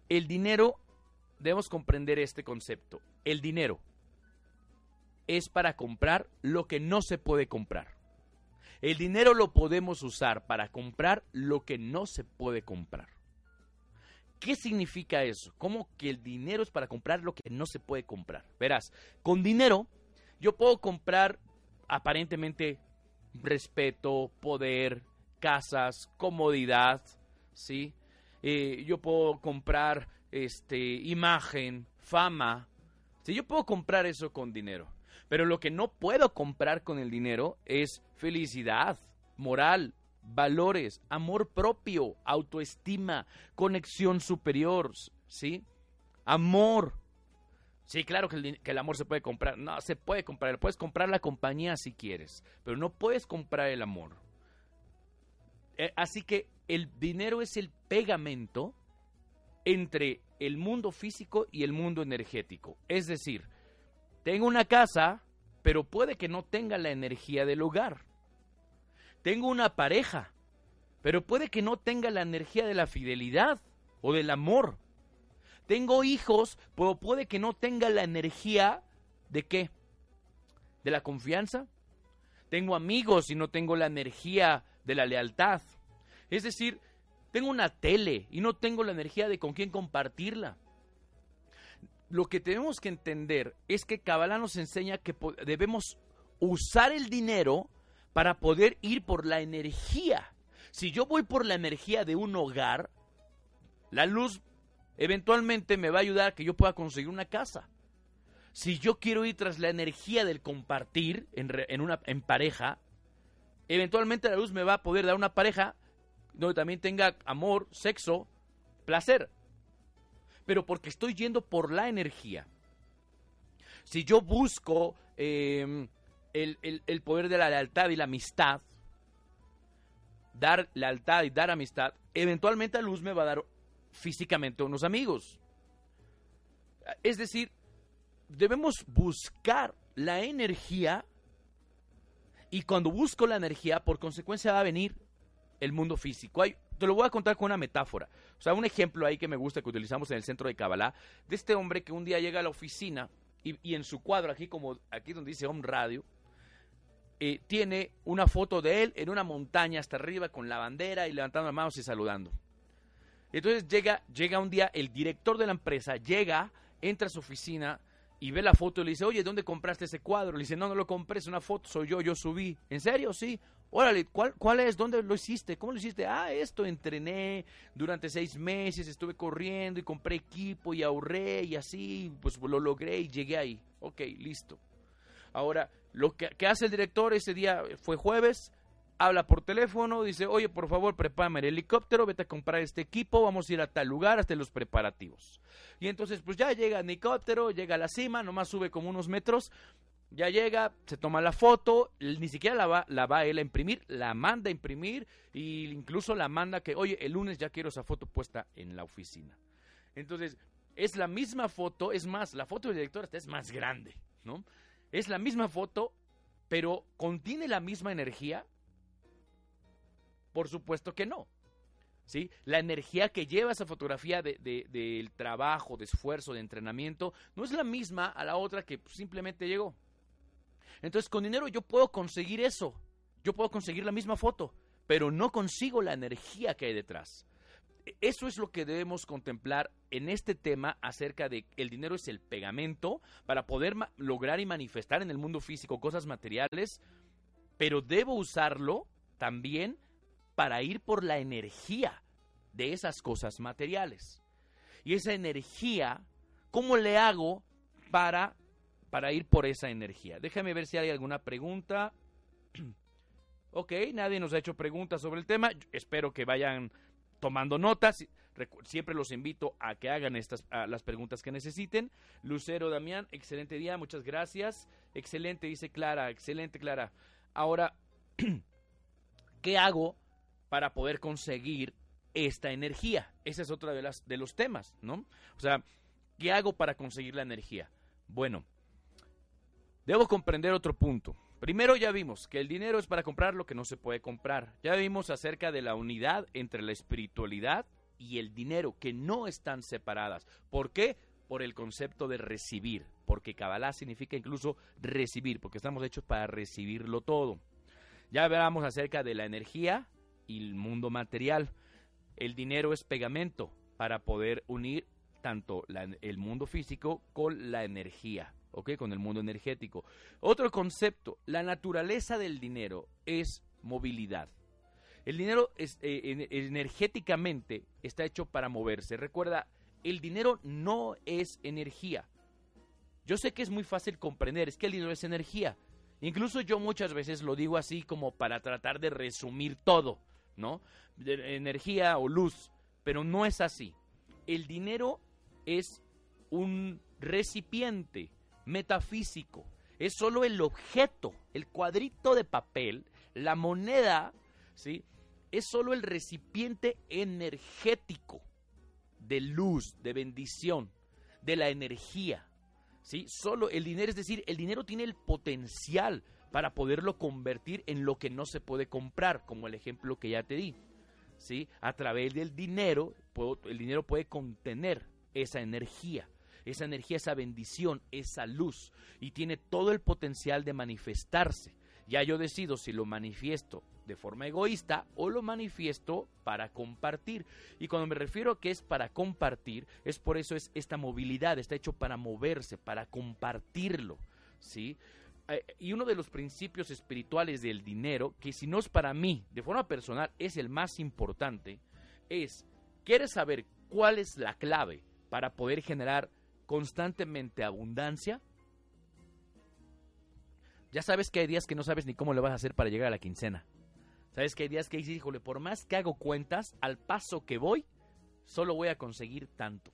el dinero, debemos comprender este concepto. El dinero es para comprar lo que no se puede comprar. El dinero lo podemos usar para comprar lo que no se puede comprar. ¿Qué significa eso? ¿Cómo que el dinero es para comprar lo que no se puede comprar? Verás, con dinero yo puedo comprar aparentemente respeto, poder, casas, comodidad, ¿sí? Eh, yo puedo comprar este, imagen, fama. Sí, yo puedo comprar eso con dinero. Pero lo que no puedo comprar con el dinero es felicidad, moral, valores, amor propio, autoestima, conexión superior, ¿sí? Amor. Sí, claro que el, amor se puede comprar. No, se puede comprar. Puedes comprar la compañía si quieres, pero no puedes comprar el amor. Eh, así que el dinero es el pegamento entre el mundo físico y el mundo energético. Es decir, tengo una casa, pero puede que no tenga la energía del hogar. Tengo una pareja, pero puede que no tenga la energía de la fidelidad o del amor. Tengo hijos, pero puede que no tenga la energía de qué? De la confianza. Tengo amigos y no tengo la energía de la lealtad. Es decir, tengo una tele y no tengo la energía de con quién compartirla. Lo que tenemos que entender es que Kabbalah nos enseña que debemos usar el dinero para poder ir por la energía. Si yo voy por la energía de un hogar, la luz eventualmente me va a ayudar a que yo pueda conseguir una casa. Si yo quiero ir tras la energía del compartir en, una, en pareja, eventualmente la luz me va a poder dar una pareja donde también tenga amor, sexo, placer. Pero porque estoy yendo por la energía. Si yo busco em, el, poder de la lealtad y la amistad, dar lealtad y dar amistad, eventualmente a luz me va a dar físicamente unos amigos. Es decir, debemos buscar la energía y cuando busco la energía, por consecuencia va a venir el mundo físico. te lo voy a contar con una metáfora. O sea, un ejemplo ahí que me gusta que utilizamos en el centro de Kabbalah, de este hombre que un día llega a la oficina y, en su cuadro, aquí como aquí donde dice Home Radio, eh, tiene una foto de él en una montaña hasta arriba con la bandera y levantando las manos y saludando. Entonces llega, llega un día el director de la empresa, llega, entra a su oficina y ve la foto y le dice, oye, ¿dónde compraste ese cuadro? Le dice, no, no lo compré, es una foto, soy yo, yo subí. ¿En serio? Sí. Órale, ¿cuál, ¿cuál es? ¿Dónde lo hiciste? ¿Cómo lo hiciste? Ah, esto, entrené durante seis meses, estuve corriendo y compré equipo y ahorré y así, pues lo logré y llegué ahí. Ok, listo. Ahora, lo que, hace el director ese día fue jueves, habla por teléfono, dice, oye, por favor, prepárame el helicóptero, vete a comprar este equipo, vamos a ir a tal lugar, hasta los preparativos. Y entonces, pues ya llega el helicóptero, llega a la cima, nomás sube como unos metros, ya llega, se toma la foto, ni siquiera la va, la va él a imprimir, la manda a imprimir e incluso la manda que, oye, el lunes ya quiero esa foto puesta en la oficina. Entonces, es la misma foto, es más, la foto del director es más grande, ¿no? Es la misma foto, pero ¿contiene la misma energía? Por supuesto que no. ¿Sí? La energía que lleva esa fotografía del de, trabajo, de esfuerzo, de entrenamiento, no es la misma a la otra que simplemente llegó. Entonces, con dinero yo puedo conseguir eso. Yo puedo conseguir la misma foto, pero no consigo la energía que hay detrás. Eso es lo que debemos contemplar en este tema acerca de el dinero es el pegamento para poder lograr y manifestar en el mundo físico cosas materiales, pero debo usarlo también para ir por la energía de esas cosas materiales. Y esa energía, ¿cómo le hago para para ir por esa energía. Déjame ver si hay alguna pregunta. (clears throat) ok, nadie nos ha hecho preguntas sobre el tema. Espero que vayan tomando notas. Siempre los invito a que hagan estas las preguntas que necesiten. Lucero Damián, excelente día, muchas gracias. Excelente, dice Clara, excelente Clara. Ahora, (clears throat) ¿qué hago para poder conseguir esta energía? Ese es otro de, las, de los temas, ¿no? O sea, ¿qué hago para conseguir la energía? Bueno, Debo comprender otro punto. Primero ya vimos que el dinero es para comprar lo que no se puede comprar. Ya vimos acerca de la unidad entre la espiritualidad y el dinero, que no están separadas. ¿Por qué? Por el concepto de recibir, porque Kabbalah significa incluso recibir, porque estamos hechos para recibirlo todo. Ya hablamos acerca de la energía y el mundo material. El dinero es pegamento para poder unir tanto el mundo físico con la energía. ¿Ok? Con el mundo energético. Otro concepto, la naturaleza del dinero es movilidad. El dinero es, eh, energéticamente está hecho para moverse. Recuerda, el dinero no es energía. Yo sé que es muy fácil comprender, es que el dinero es energía. Incluso yo muchas veces lo digo así como para tratar de resumir todo, ¿no? Energía o luz, pero no es así. El dinero es un recipiente metafísico, es solo el objeto, el cuadrito de papel, la moneda, ¿sí? Es solo el recipiente energético de luz, de bendición, de la energía. ¿sí? Solo el dinero, es decir, el dinero tiene el potencial para poderlo convertir en lo que no se puede comprar, como el ejemplo que ya te di. ¿sí? A través del dinero, el dinero puede contener esa energía, esa energía, esa bendición, esa luz, y tiene todo el potencial de manifestarse. Ya yo decido si lo manifiesto de forma egoísta o lo manifiesto para compartir. Y cuando me refiero a que es para compartir, es por eso es esta movilidad, está hecho para moverse, para compartirlo, ¿sí? Eh, y uno de los principios espirituales del dinero, que si no es para mí, de forma personal, es el más importante, es, ¿quieres saber cuál es la clave para poder generar constantemente abundancia? Ya sabes que hay días que no sabes ni cómo le vas a hacer para llegar a la quincena. Sabes que hay días que dices, híjole, por más que hago cuentas, al paso que voy, solo voy a conseguir tanto.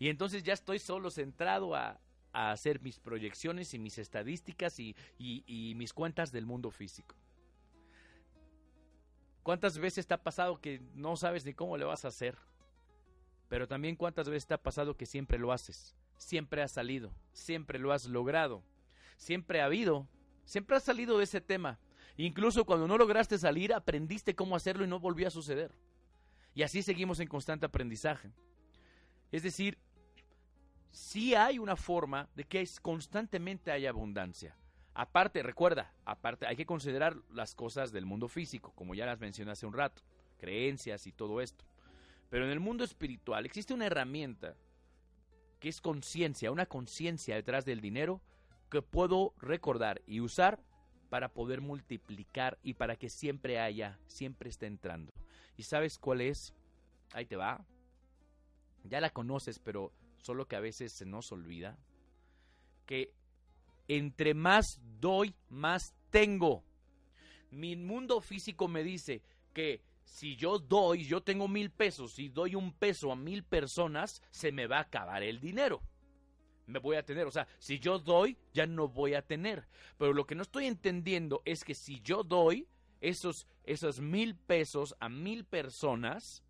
Y entonces ya estoy solo centrado a, hacer mis proyecciones y mis estadísticas y, y mis cuentas del mundo físico. ¿Cuántas veces te ha pasado que no sabes ni cómo le vas a hacer? Pero también cuántas veces te ha pasado que siempre lo haces, siempre has salido, siempre lo has logrado, siempre ha habido Siempre has salido de ese tema. Incluso cuando no lograste salir, aprendiste cómo hacerlo y no volvió a suceder. Y así seguimos en constante aprendizaje. Es decir, sí hay una forma de que constantemente haya abundancia. Aparte, recuerda, aparte hay que considerar las cosas del mundo físico, como ya las mencioné hace un rato, creencias y todo esto. Pero en el mundo espiritual existe una herramienta que es conciencia, una conciencia detrás del dinero que puedo recordar y usar para poder multiplicar y para que siempre haya, siempre esté entrando. ¿Y sabes cuál es? Ahí te va. Ya la conoces, pero solo que a veces se nos olvida. Que entre más doy, más tengo. Mi mundo físico me dice que si yo doy, yo tengo mil pesos, si doy un peso a mil personas, se me va a acabar el dinero me voy a tener. O sea, si yo doy, ya no voy a tener. Pero lo que no estoy entendiendo es que si yo doy esos, esos mil pesos a mil personas,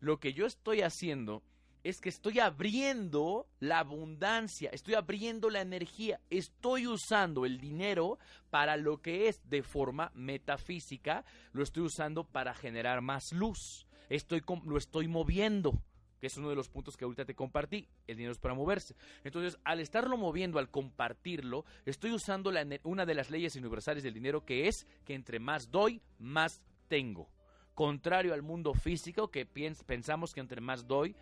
lo que yo estoy haciendo es que estoy abriendo la abundancia, estoy abriendo la energía, estoy usando el dinero para lo que es de forma metafísica, lo estoy usando para generar más luz, estoy, lo estoy moviendo que es uno de los puntos que ahorita te compartí, el dinero es para moverse. Entonces, al estarlo moviendo, al compartirlo, estoy usando una de las leyes universales del dinero que es que entre más doy, más tengo. Contrario al mundo físico que pensamos que entre más doy,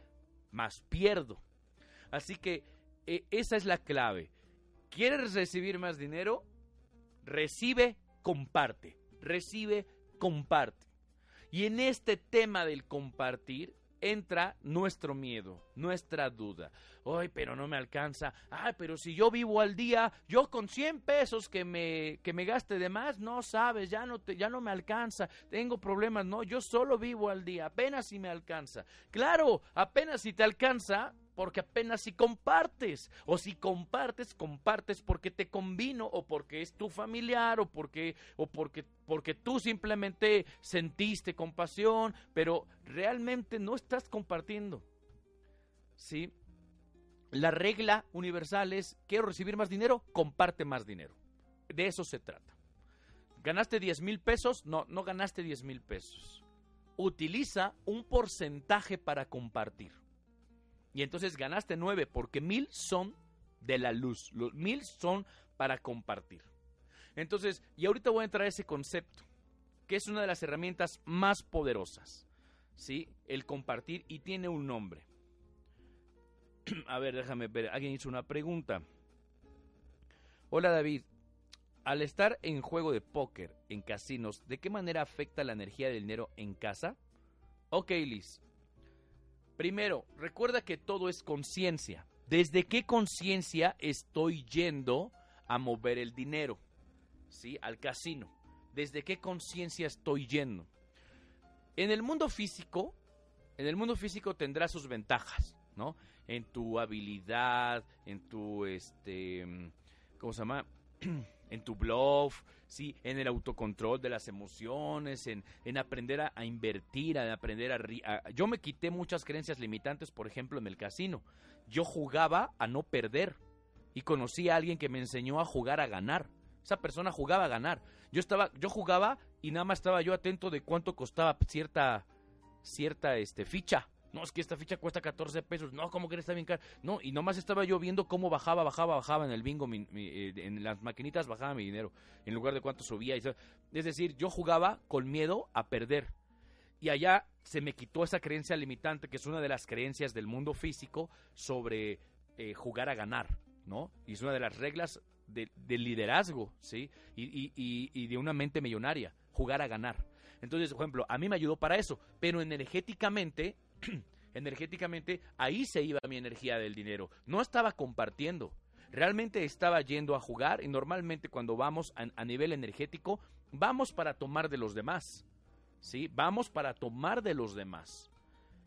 más pierdo. Así que e, esa es la clave. ¿Quieres recibir más dinero? Recibe, comparte. Recibe, comparte. Y en este tema del compartir, entra nuestro miedo, nuestra duda. Ay, pero no me alcanza. Ay, pero si yo vivo al día, yo con 100 pesos que me, que me gaste de más, no sabes, ya no, te, ya no me alcanza. Tengo problemas, no, yo solo vivo al día, apenas si me alcanza. Claro, apenas si te alcanza, porque apenas si compartes, o si compartes, compartes porque te convino, o porque es tu familiar, o porque, o porque, porque tú simplemente sentiste compasión, pero realmente no estás compartiendo. ¿Sí? La regla universal es, quiero recibir más dinero, comparte más dinero. De eso se trata. ¿Ganaste 10 mil pesos? No, no ganaste 10 mil pesos. Utiliza un porcentaje para compartir. Y entonces ganaste nueve porque mil son de la luz. Los mil son para compartir. Entonces, y ahorita voy a entrar a ese concepto, que es una de las herramientas más poderosas. ¿Sí? El compartir y tiene un nombre. (clears throat) a ver, déjame ver. Alguien hizo una pregunta. Hola David. al estar en juego de póker en casinos, ¿de qué manera afecta la energía del dinero en casa? Ok, Liz. Primero, recuerda que todo es conciencia. ¿Desde qué conciencia estoy yendo a mover el dinero? ¿Sí? Al casino. ¿Desde qué conciencia estoy yendo? En el mundo físico, en el mundo físico tendrá sus ventajas, ¿no? En tu habilidad, en tu, este, ¿cómo se llama? (clears throat) en tu bluff, ¿sí? en el autocontrol de las emociones, en, en aprender a, invertir, a aprender a, Yo me quité muchas creencias limitantes, por ejemplo, en el casino. Yo jugaba a no perder y conocí a alguien que me enseñó a jugar a ganar. Esa persona jugaba a ganar. Yo estaba, yo jugaba y nada más estaba yo atento de cuánto costaba cierta, cierta este, ficha. No, es que esta ficha cuesta 14 pesos. No, ¿cómo que está bien caro? No, y nomás estaba yo viendo cómo bajaba, bajaba, bajaba en el bingo, eh, en las maquinitas bajaba mi dinero, en lugar de cuánto subía. es decir, yo jugaba con miedo a perder. Y allá se me quitó esa creencia limitante, que es una de las creencias del mundo físico sobre eh, jugar a ganar, ¿no? Y es una de las reglas del liderazgo, ¿sí? Y, y de una mente millonaria, jugar a ganar. Entonces, por ejemplo, a mí me ayudó para eso, pero energéticamente (clears throat) energéticamente, ahí se iba mi energía del dinero. No estaba compartiendo. Realmente estaba yendo a jugar y normalmente cuando vamos a, nivel energético, vamos para tomar de los demás. ¿Sí? Vamos para tomar de los demás.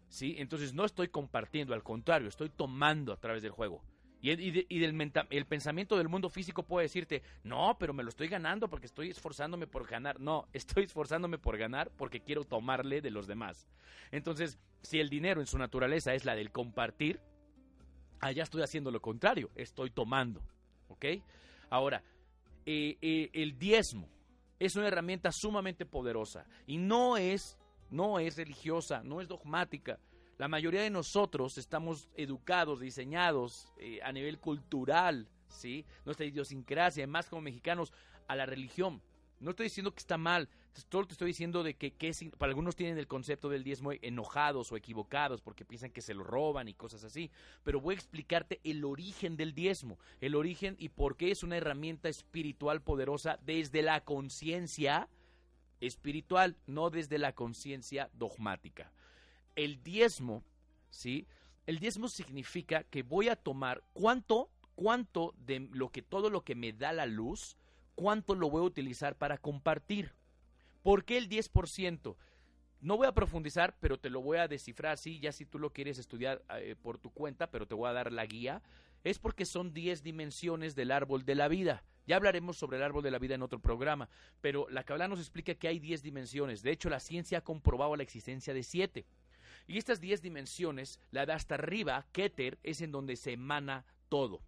¿Sí? Entonces no estoy compartiendo, al contrario, estoy tomando a través del juego. Y, el pensamiento del mundo físico puede decirte, no, pero me lo estoy ganando porque estoy esforzándome por ganar. No, (laughs) estoy esforzándome por ganar porque quiero tomarle de los demás. Entonces, si el dinero en su naturaleza es la del compartir, allá estoy haciendo lo contrario, estoy tomando. ¿Ok? Ahora, eh, eh, el diezmo es una herramienta sumamente poderosa y no es, no es religiosa, no es dogmática. La mayoría de nosotros estamos educados, diseñados eh, a nivel cultural, ¿sí? Nuestra idiosincrasia, más como mexicanos, a la religión. No estoy diciendo que está mal, todo te estoy diciendo de que, para algunos tienen el concepto del diezmo enojados o equivocados porque piensan que se lo roban y cosas así, pero voy a explicarte el origen del diezmo, el origen y por qué es una herramienta espiritual poderosa desde la conciencia espiritual, no desde la conciencia dogmática. El diezmo, ¿sí? El diezmo significa que voy a tomar cuánto, cuánto de lo que todo lo que me da la luz, cuánto lo voy a utilizar para compartir. ¿Por qué el 10%? No voy a profundizar, pero te lo voy a descifrar así, ya si tú lo quieres estudiar eh, por tu cuenta, pero te voy a dar la guía. Es porque son 10 dimensiones del árbol de la vida. Ya hablaremos sobre el árbol de la vida en otro programa, pero la Kabbalah nos explica que hay 10 dimensiones. De hecho, la ciencia ha comprobado la existencia de 7. Y estas 10 dimensiones, la de hasta arriba, Keter, es en donde se emana todo.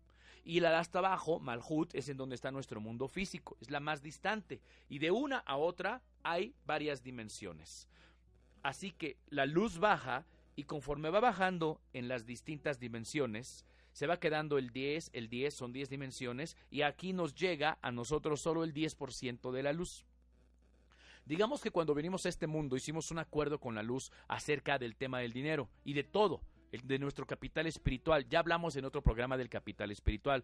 Y la de hasta abajo, Malhut, es en donde está nuestro mundo físico, es la más distante. Y de una a otra hay varias dimensiones. Así que la luz baja y conforme va bajando en las distintas dimensiones, se va quedando el 10, el 10 son 10 dimensiones, y aquí nos llega a nosotros solo el 10% de la luz. Digamos que cuando venimos a este mundo hicimos un acuerdo con la luz acerca del tema del dinero y de todo, de nuestro capital espiritual. Ya hablamos en otro programa del capital espiritual.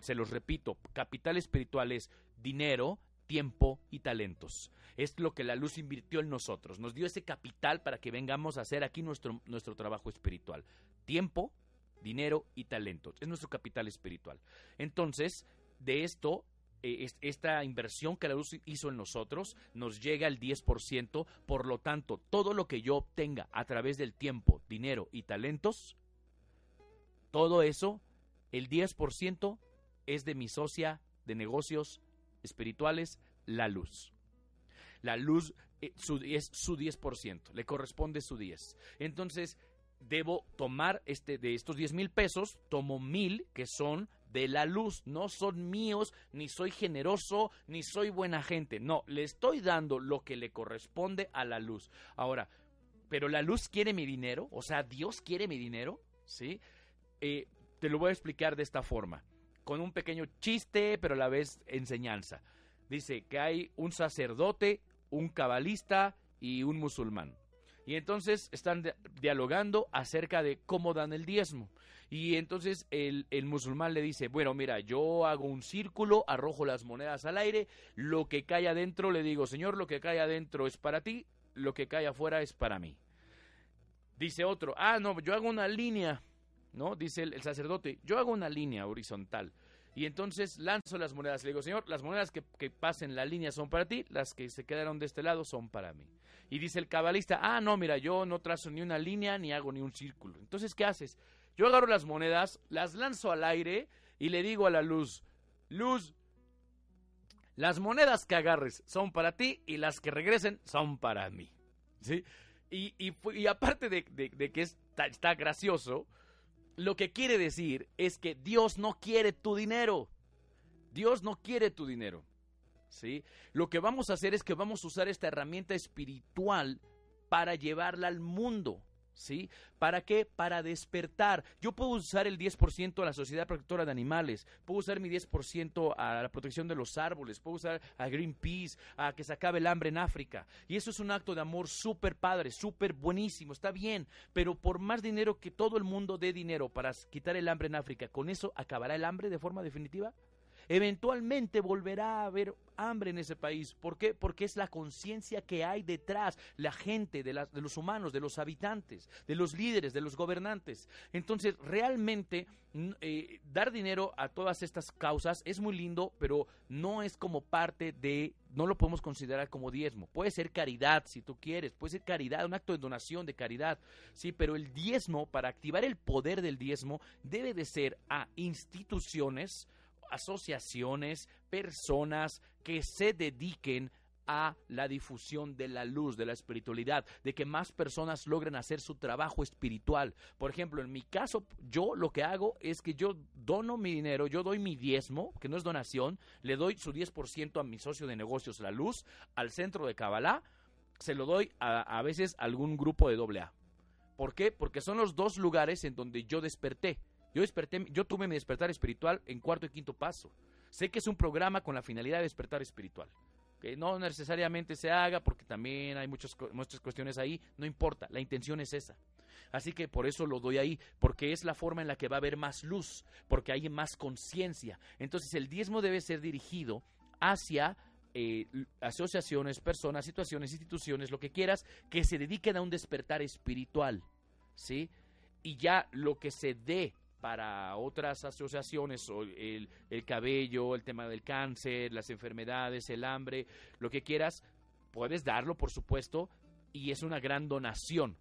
se los repito, capital espiritual es dinero, tiempo y talentos. Es lo que la luz invirtió en nosotros. Nos dio ese capital para que vengamos a hacer aquí nuestro, nuestro trabajo espiritual. Tiempo, dinero y talentos. Es nuestro capital espiritual. Entonces, de esto eh, esta inversión que la luz hizo en nosotros nos llega al 10%, por lo tanto, todo lo que yo obtenga a través del tiempo, dinero y talentos, todo eso, el 10% es de mi socia de negocios espirituales, la luz. La luz eh, es su 10%, le corresponde su 10. Entonces, debo tomar este, de estos 10 mil pesos, tomo mil que son de la luz. No son míos, ni soy generoso, ni soy buena gente. No, le estoy dando lo que le corresponde a la luz. Ahora, pero la luz quiere mi dinero, o sea, Dios quiere mi dinero, ¿sí? Eh, te lo voy a explicar de esta forma, con un pequeño chiste, pero a la vez enseñanza. Dice que hay un sacerdote, un cabalista y un musulmán. Y entonces están dialogando acerca de cómo dan el diezmo. Y entonces el, el, musulmán le dice, bueno, mira, yo hago un círculo, arrojo las monedas al aire, lo que cae adentro le digo, Señor, lo que cae adentro es para ti, lo que cae afuera es para mí. Dice otro, ah, no, yo hago una línea, ¿no? Dice el, sacerdote, yo hago una línea horizontal. Y entonces lanzo las monedas. Le digo, Señor, las monedas que, que, pasen la línea son para ti, las que se quedaron de este lado son para mí. Y dice el cabalista, ah, no, mira, yo no trazo ni una línea ni hago ni un círculo. Entonces, ¿qué haces? Yo agarro las monedas, las lanzo al aire y le digo a la luz, luz, las monedas que agarres son para ti y las que regresen son para mí. ¿Sí? Y, y, aparte de, que está, está gracioso, lo que quiere decir es que Dios no quiere tu dinero. Dios no quiere tu dinero. ¿Sí? Lo que vamos a hacer es que vamos a usar esta herramienta espiritual para llevarla al mundo. ¿Sí? ¿Para qué? Para despertar. Yo puedo usar el 10% a la Sociedad Protectora de Animales, puedo usar mi 10% a la protección de los árboles, puedo usar a Greenpeace, a que se acabe el hambre en África. Y eso es un acto de amor súper padre, súper buenísimo, está bien, pero por más dinero que todo el mundo dé dinero para quitar el hambre en África, ¿con eso acabará el hambre de forma definitiva? Eventualmente volverá a haber hambre en ese país. ¿Por qué? Porque es la conciencia que hay detrás, la gente, de, de, los humanos, de los habitantes, de los líderes, de los gobernantes. Entonces, realmente, eh, dar dinero a todas estas causas es muy lindo, pero no es como parte de, no lo podemos considerar como diezmo. Puede ser caridad, si tú quieres, puede ser caridad, un acto de donación, de caridad, sí, pero el diezmo, para activar el poder del diezmo, debe de ser a instituciones, asociaciones, personas que se dediquen a la difusión de la luz, de la espiritualidad, de que más personas logren hacer su trabajo espiritual. Por ejemplo, en mi caso, yo lo que hago es que yo dono mi dinero, yo doy mi diezmo, que no es donación, le doy su 10% a mi socio de negocios, la luz, al centro de Kabbalah, se lo doy a, a veces a algún grupo de doble A. ¿Por qué? Porque son los dos lugares en donde yo desperté. Yo desperté, yo tuve mi despertar espiritual en cuarto y quinto paso. Sé que es un programa con la finalidad de despertar espiritual. Que no necesariamente se haga porque también hay muchas, muchas cuestiones ahí, no importa, la intención es esa. Así que por eso lo doy ahí, porque es la forma en la que va a haber más luz, porque hay más conciencia. Entonces el diezmo debe ser dirigido hacia eh, asociaciones, personas, situaciones, instituciones, lo que quieras, que se dediquen a un despertar espiritual, ¿sí? Y ya lo que se dé para otras asociaciones, el, el cabello, el tema del cáncer, las enfermedades, el hambre, lo que quieras, puedes darlo, por supuesto, y es una gran donación.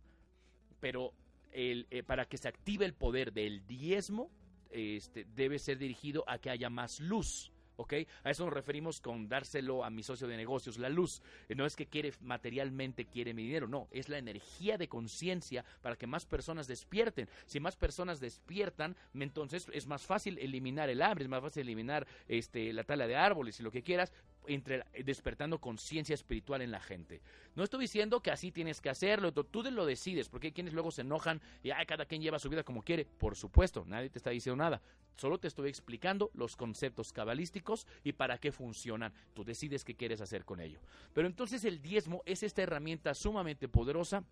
Pero el, eh, para que se active el poder del diezmo, este, debe ser dirigido a que haya más luz. ¿Ok? A eso nos referimos con dárselo a mi socio de negocios, la luz. Eh, no es que quiere materialmente, quiere mi dinero, no, es la energía de conciencia para que más personas despierten. Si más personas despiertan, entonces es más fácil eliminar el hambre, es más fácil eliminar este, la tala de árboles y lo que quieras, entre, despertando conciencia espiritual en la gente. No estoy diciendo que así tienes que hacerlo, tú lo decides, porque hay quienes luego se enojan y Ay, cada quien lleva su vida como quiere. Por supuesto, nadie te está diciendo nada. Solo te estoy explicando los conceptos cabalísticos y para qué funcionan. Tú decides qué quieres hacer con ello. Pero entonces el diezmo es esta herramienta sumamente poderosa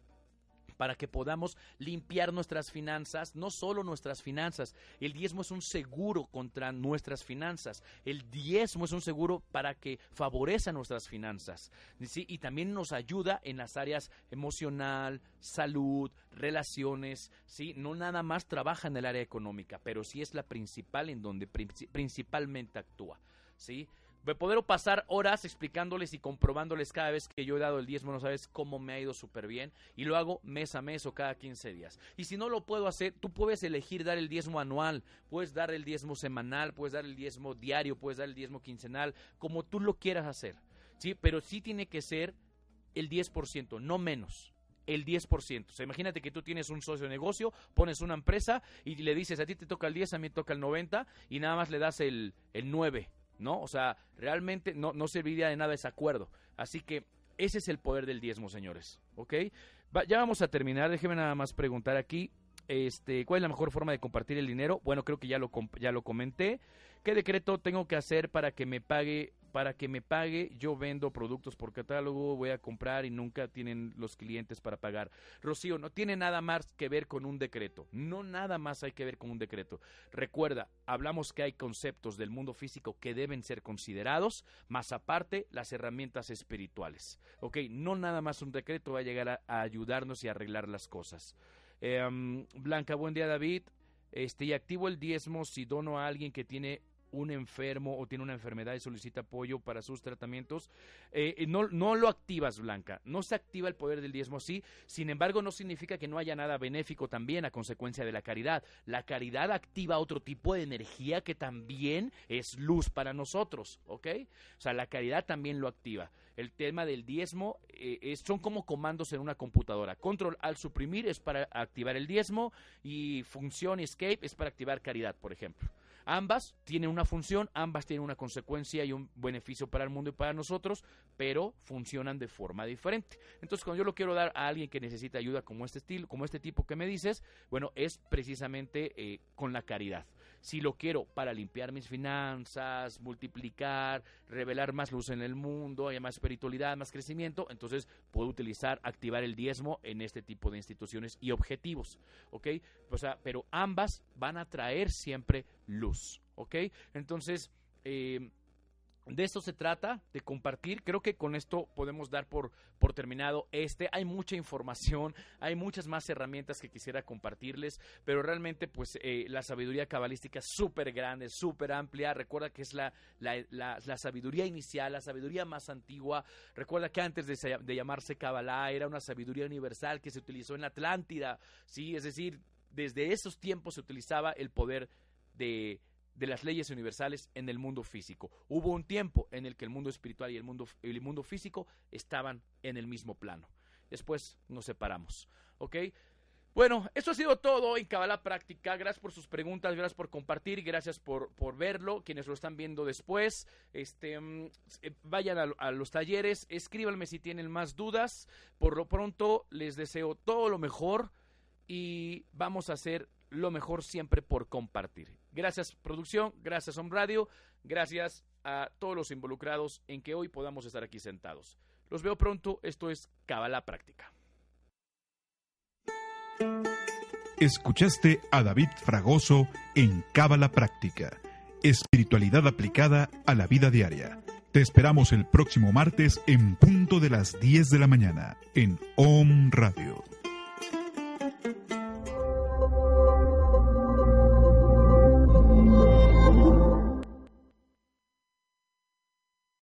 para que podamos limpiar nuestras finanzas, no solo nuestras finanzas. El diezmo es un seguro contra nuestras finanzas. El diezmo es un seguro para que favorezca nuestras finanzas. Y también nos ayuda en las áreas emocional, salud, relaciones. ¿sí? No nada más trabaja en el área económica, pero sí es la principal en donde principalmente actúa. ¿sí? Me puedo pasar horas explicándoles y comprobándoles cada vez que yo he dado el diezmo, no sabes cómo me ha ido súper bien, y lo hago mes a mes o cada 15 días. Y si no lo puedo hacer, tú puedes elegir dar el diezmo anual, puedes dar el diezmo semanal, puedes dar el diezmo diario, puedes dar el diezmo quincenal, como tú lo quieras hacer. ¿sí? Pero sí tiene que ser el 10%, no menos el 10%. O sea, imagínate que tú tienes un socio de negocio, pones una empresa y le dices, a ti te toca el 10, a mí toca el 90 y nada más le das el, el 9. ¿No? O sea, realmente no, no serviría de nada ese acuerdo. Así que ese es el poder del diezmo, señores, ¿ok? ya vamos a terminar, déjeme nada más preguntar aquí. Este, ¿Cuál es la mejor forma de compartir el dinero? Bueno, creo que ya lo, ya lo comenté. ¿Qué decreto tengo que hacer para que me pague para que me pague, yo vendo productos por catálogo, voy a comprar y nunca tienen los clientes para pagar. Rocío, no tiene nada más que ver con un decreto, no nada más hay que ver con un decreto. Recuerda, hablamos que hay conceptos del mundo físico que deben ser considerados, más aparte las herramientas espirituales. Ok, no nada más un decreto va a llegar a, ayudarnos y arreglar las cosas. Em, Blanca, buen día David. Este, y activo el diezmo si dono a alguien que tiene un enfermo o tiene una enfermedad y solicita apoyo para sus tratamientos, eh, eh, no, no lo activas, Blanca. No se activa el poder del diezmo así. Sin embargo, no significa que no haya nada benéfico también a consecuencia de la caridad. La caridad activa otro tipo de energía que también es luz para nosotros, ¿ok? O sea, la caridad también lo activa. El tema del diezmo eh, son como comandos en una computadora. Control al suprimir es para activar el diezmo y función escape es para activar caridad, por ejemplo. Ambas tienen una función, ambas tienen una consecuencia y un beneficio para el mundo y para nosotros, pero funcionan de forma diferente. Entonces, cuando yo lo quiero dar a alguien que necesita ayuda como este estilo, como este tipo que me dices, bueno, es precisamente eh, con la caridad. Si lo quiero para limpiar mis finanzas, multiplicar, revelar más luz en el mundo, hay más espiritualidad, más crecimiento, entonces puedo utilizar, activar el diezmo en este tipo de instituciones y objetivos, ¿ok? O sea, pero ambas van a traer siempre luz, ¿ok? Entonces, eh, de esto se trata, de compartir. Creo que con esto podemos dar por, por terminado este. Hay mucha información, hay muchas más herramientas que quisiera compartirles, pero realmente pues eh, la sabiduría cabalística es súper grande, súper amplia. Recuerda que es la, la, la, sabiduría inicial, la sabiduría más antigua. Recuerda que antes de, de llamarse Kabbalah era una sabiduría universal que se utilizó en la Atlántida, ¿sí? Es decir, desde esos tiempos se utilizaba el poder de de las leyes universales en el mundo físico. Hubo un tiempo en el que el mundo espiritual y el mundo, el mundo físico estaban en el mismo plano. Después nos separamos. ¿Ok? Bueno, eso ha sido todo en Cabala Práctica. Gracias por sus preguntas, gracias por compartir gracias por, por verlo. Quienes lo están viendo después, este, mm, eh, vayan a, a, los talleres, escríbanme si tienen más dudas. Por lo pronto, les deseo todo lo mejor y vamos a hacer lo mejor siempre por compartir. Gracias producción, gracias Home Radio, gracias a todos los involucrados en que hoy podamos estar aquí sentados. Los veo pronto, esto es Cabala Práctica. Escuchaste a David Fragoso en Cábala Práctica, espiritualidad aplicada a la vida diaria. Te esperamos el próximo martes en punto de las 10 de la mañana en OM Radio.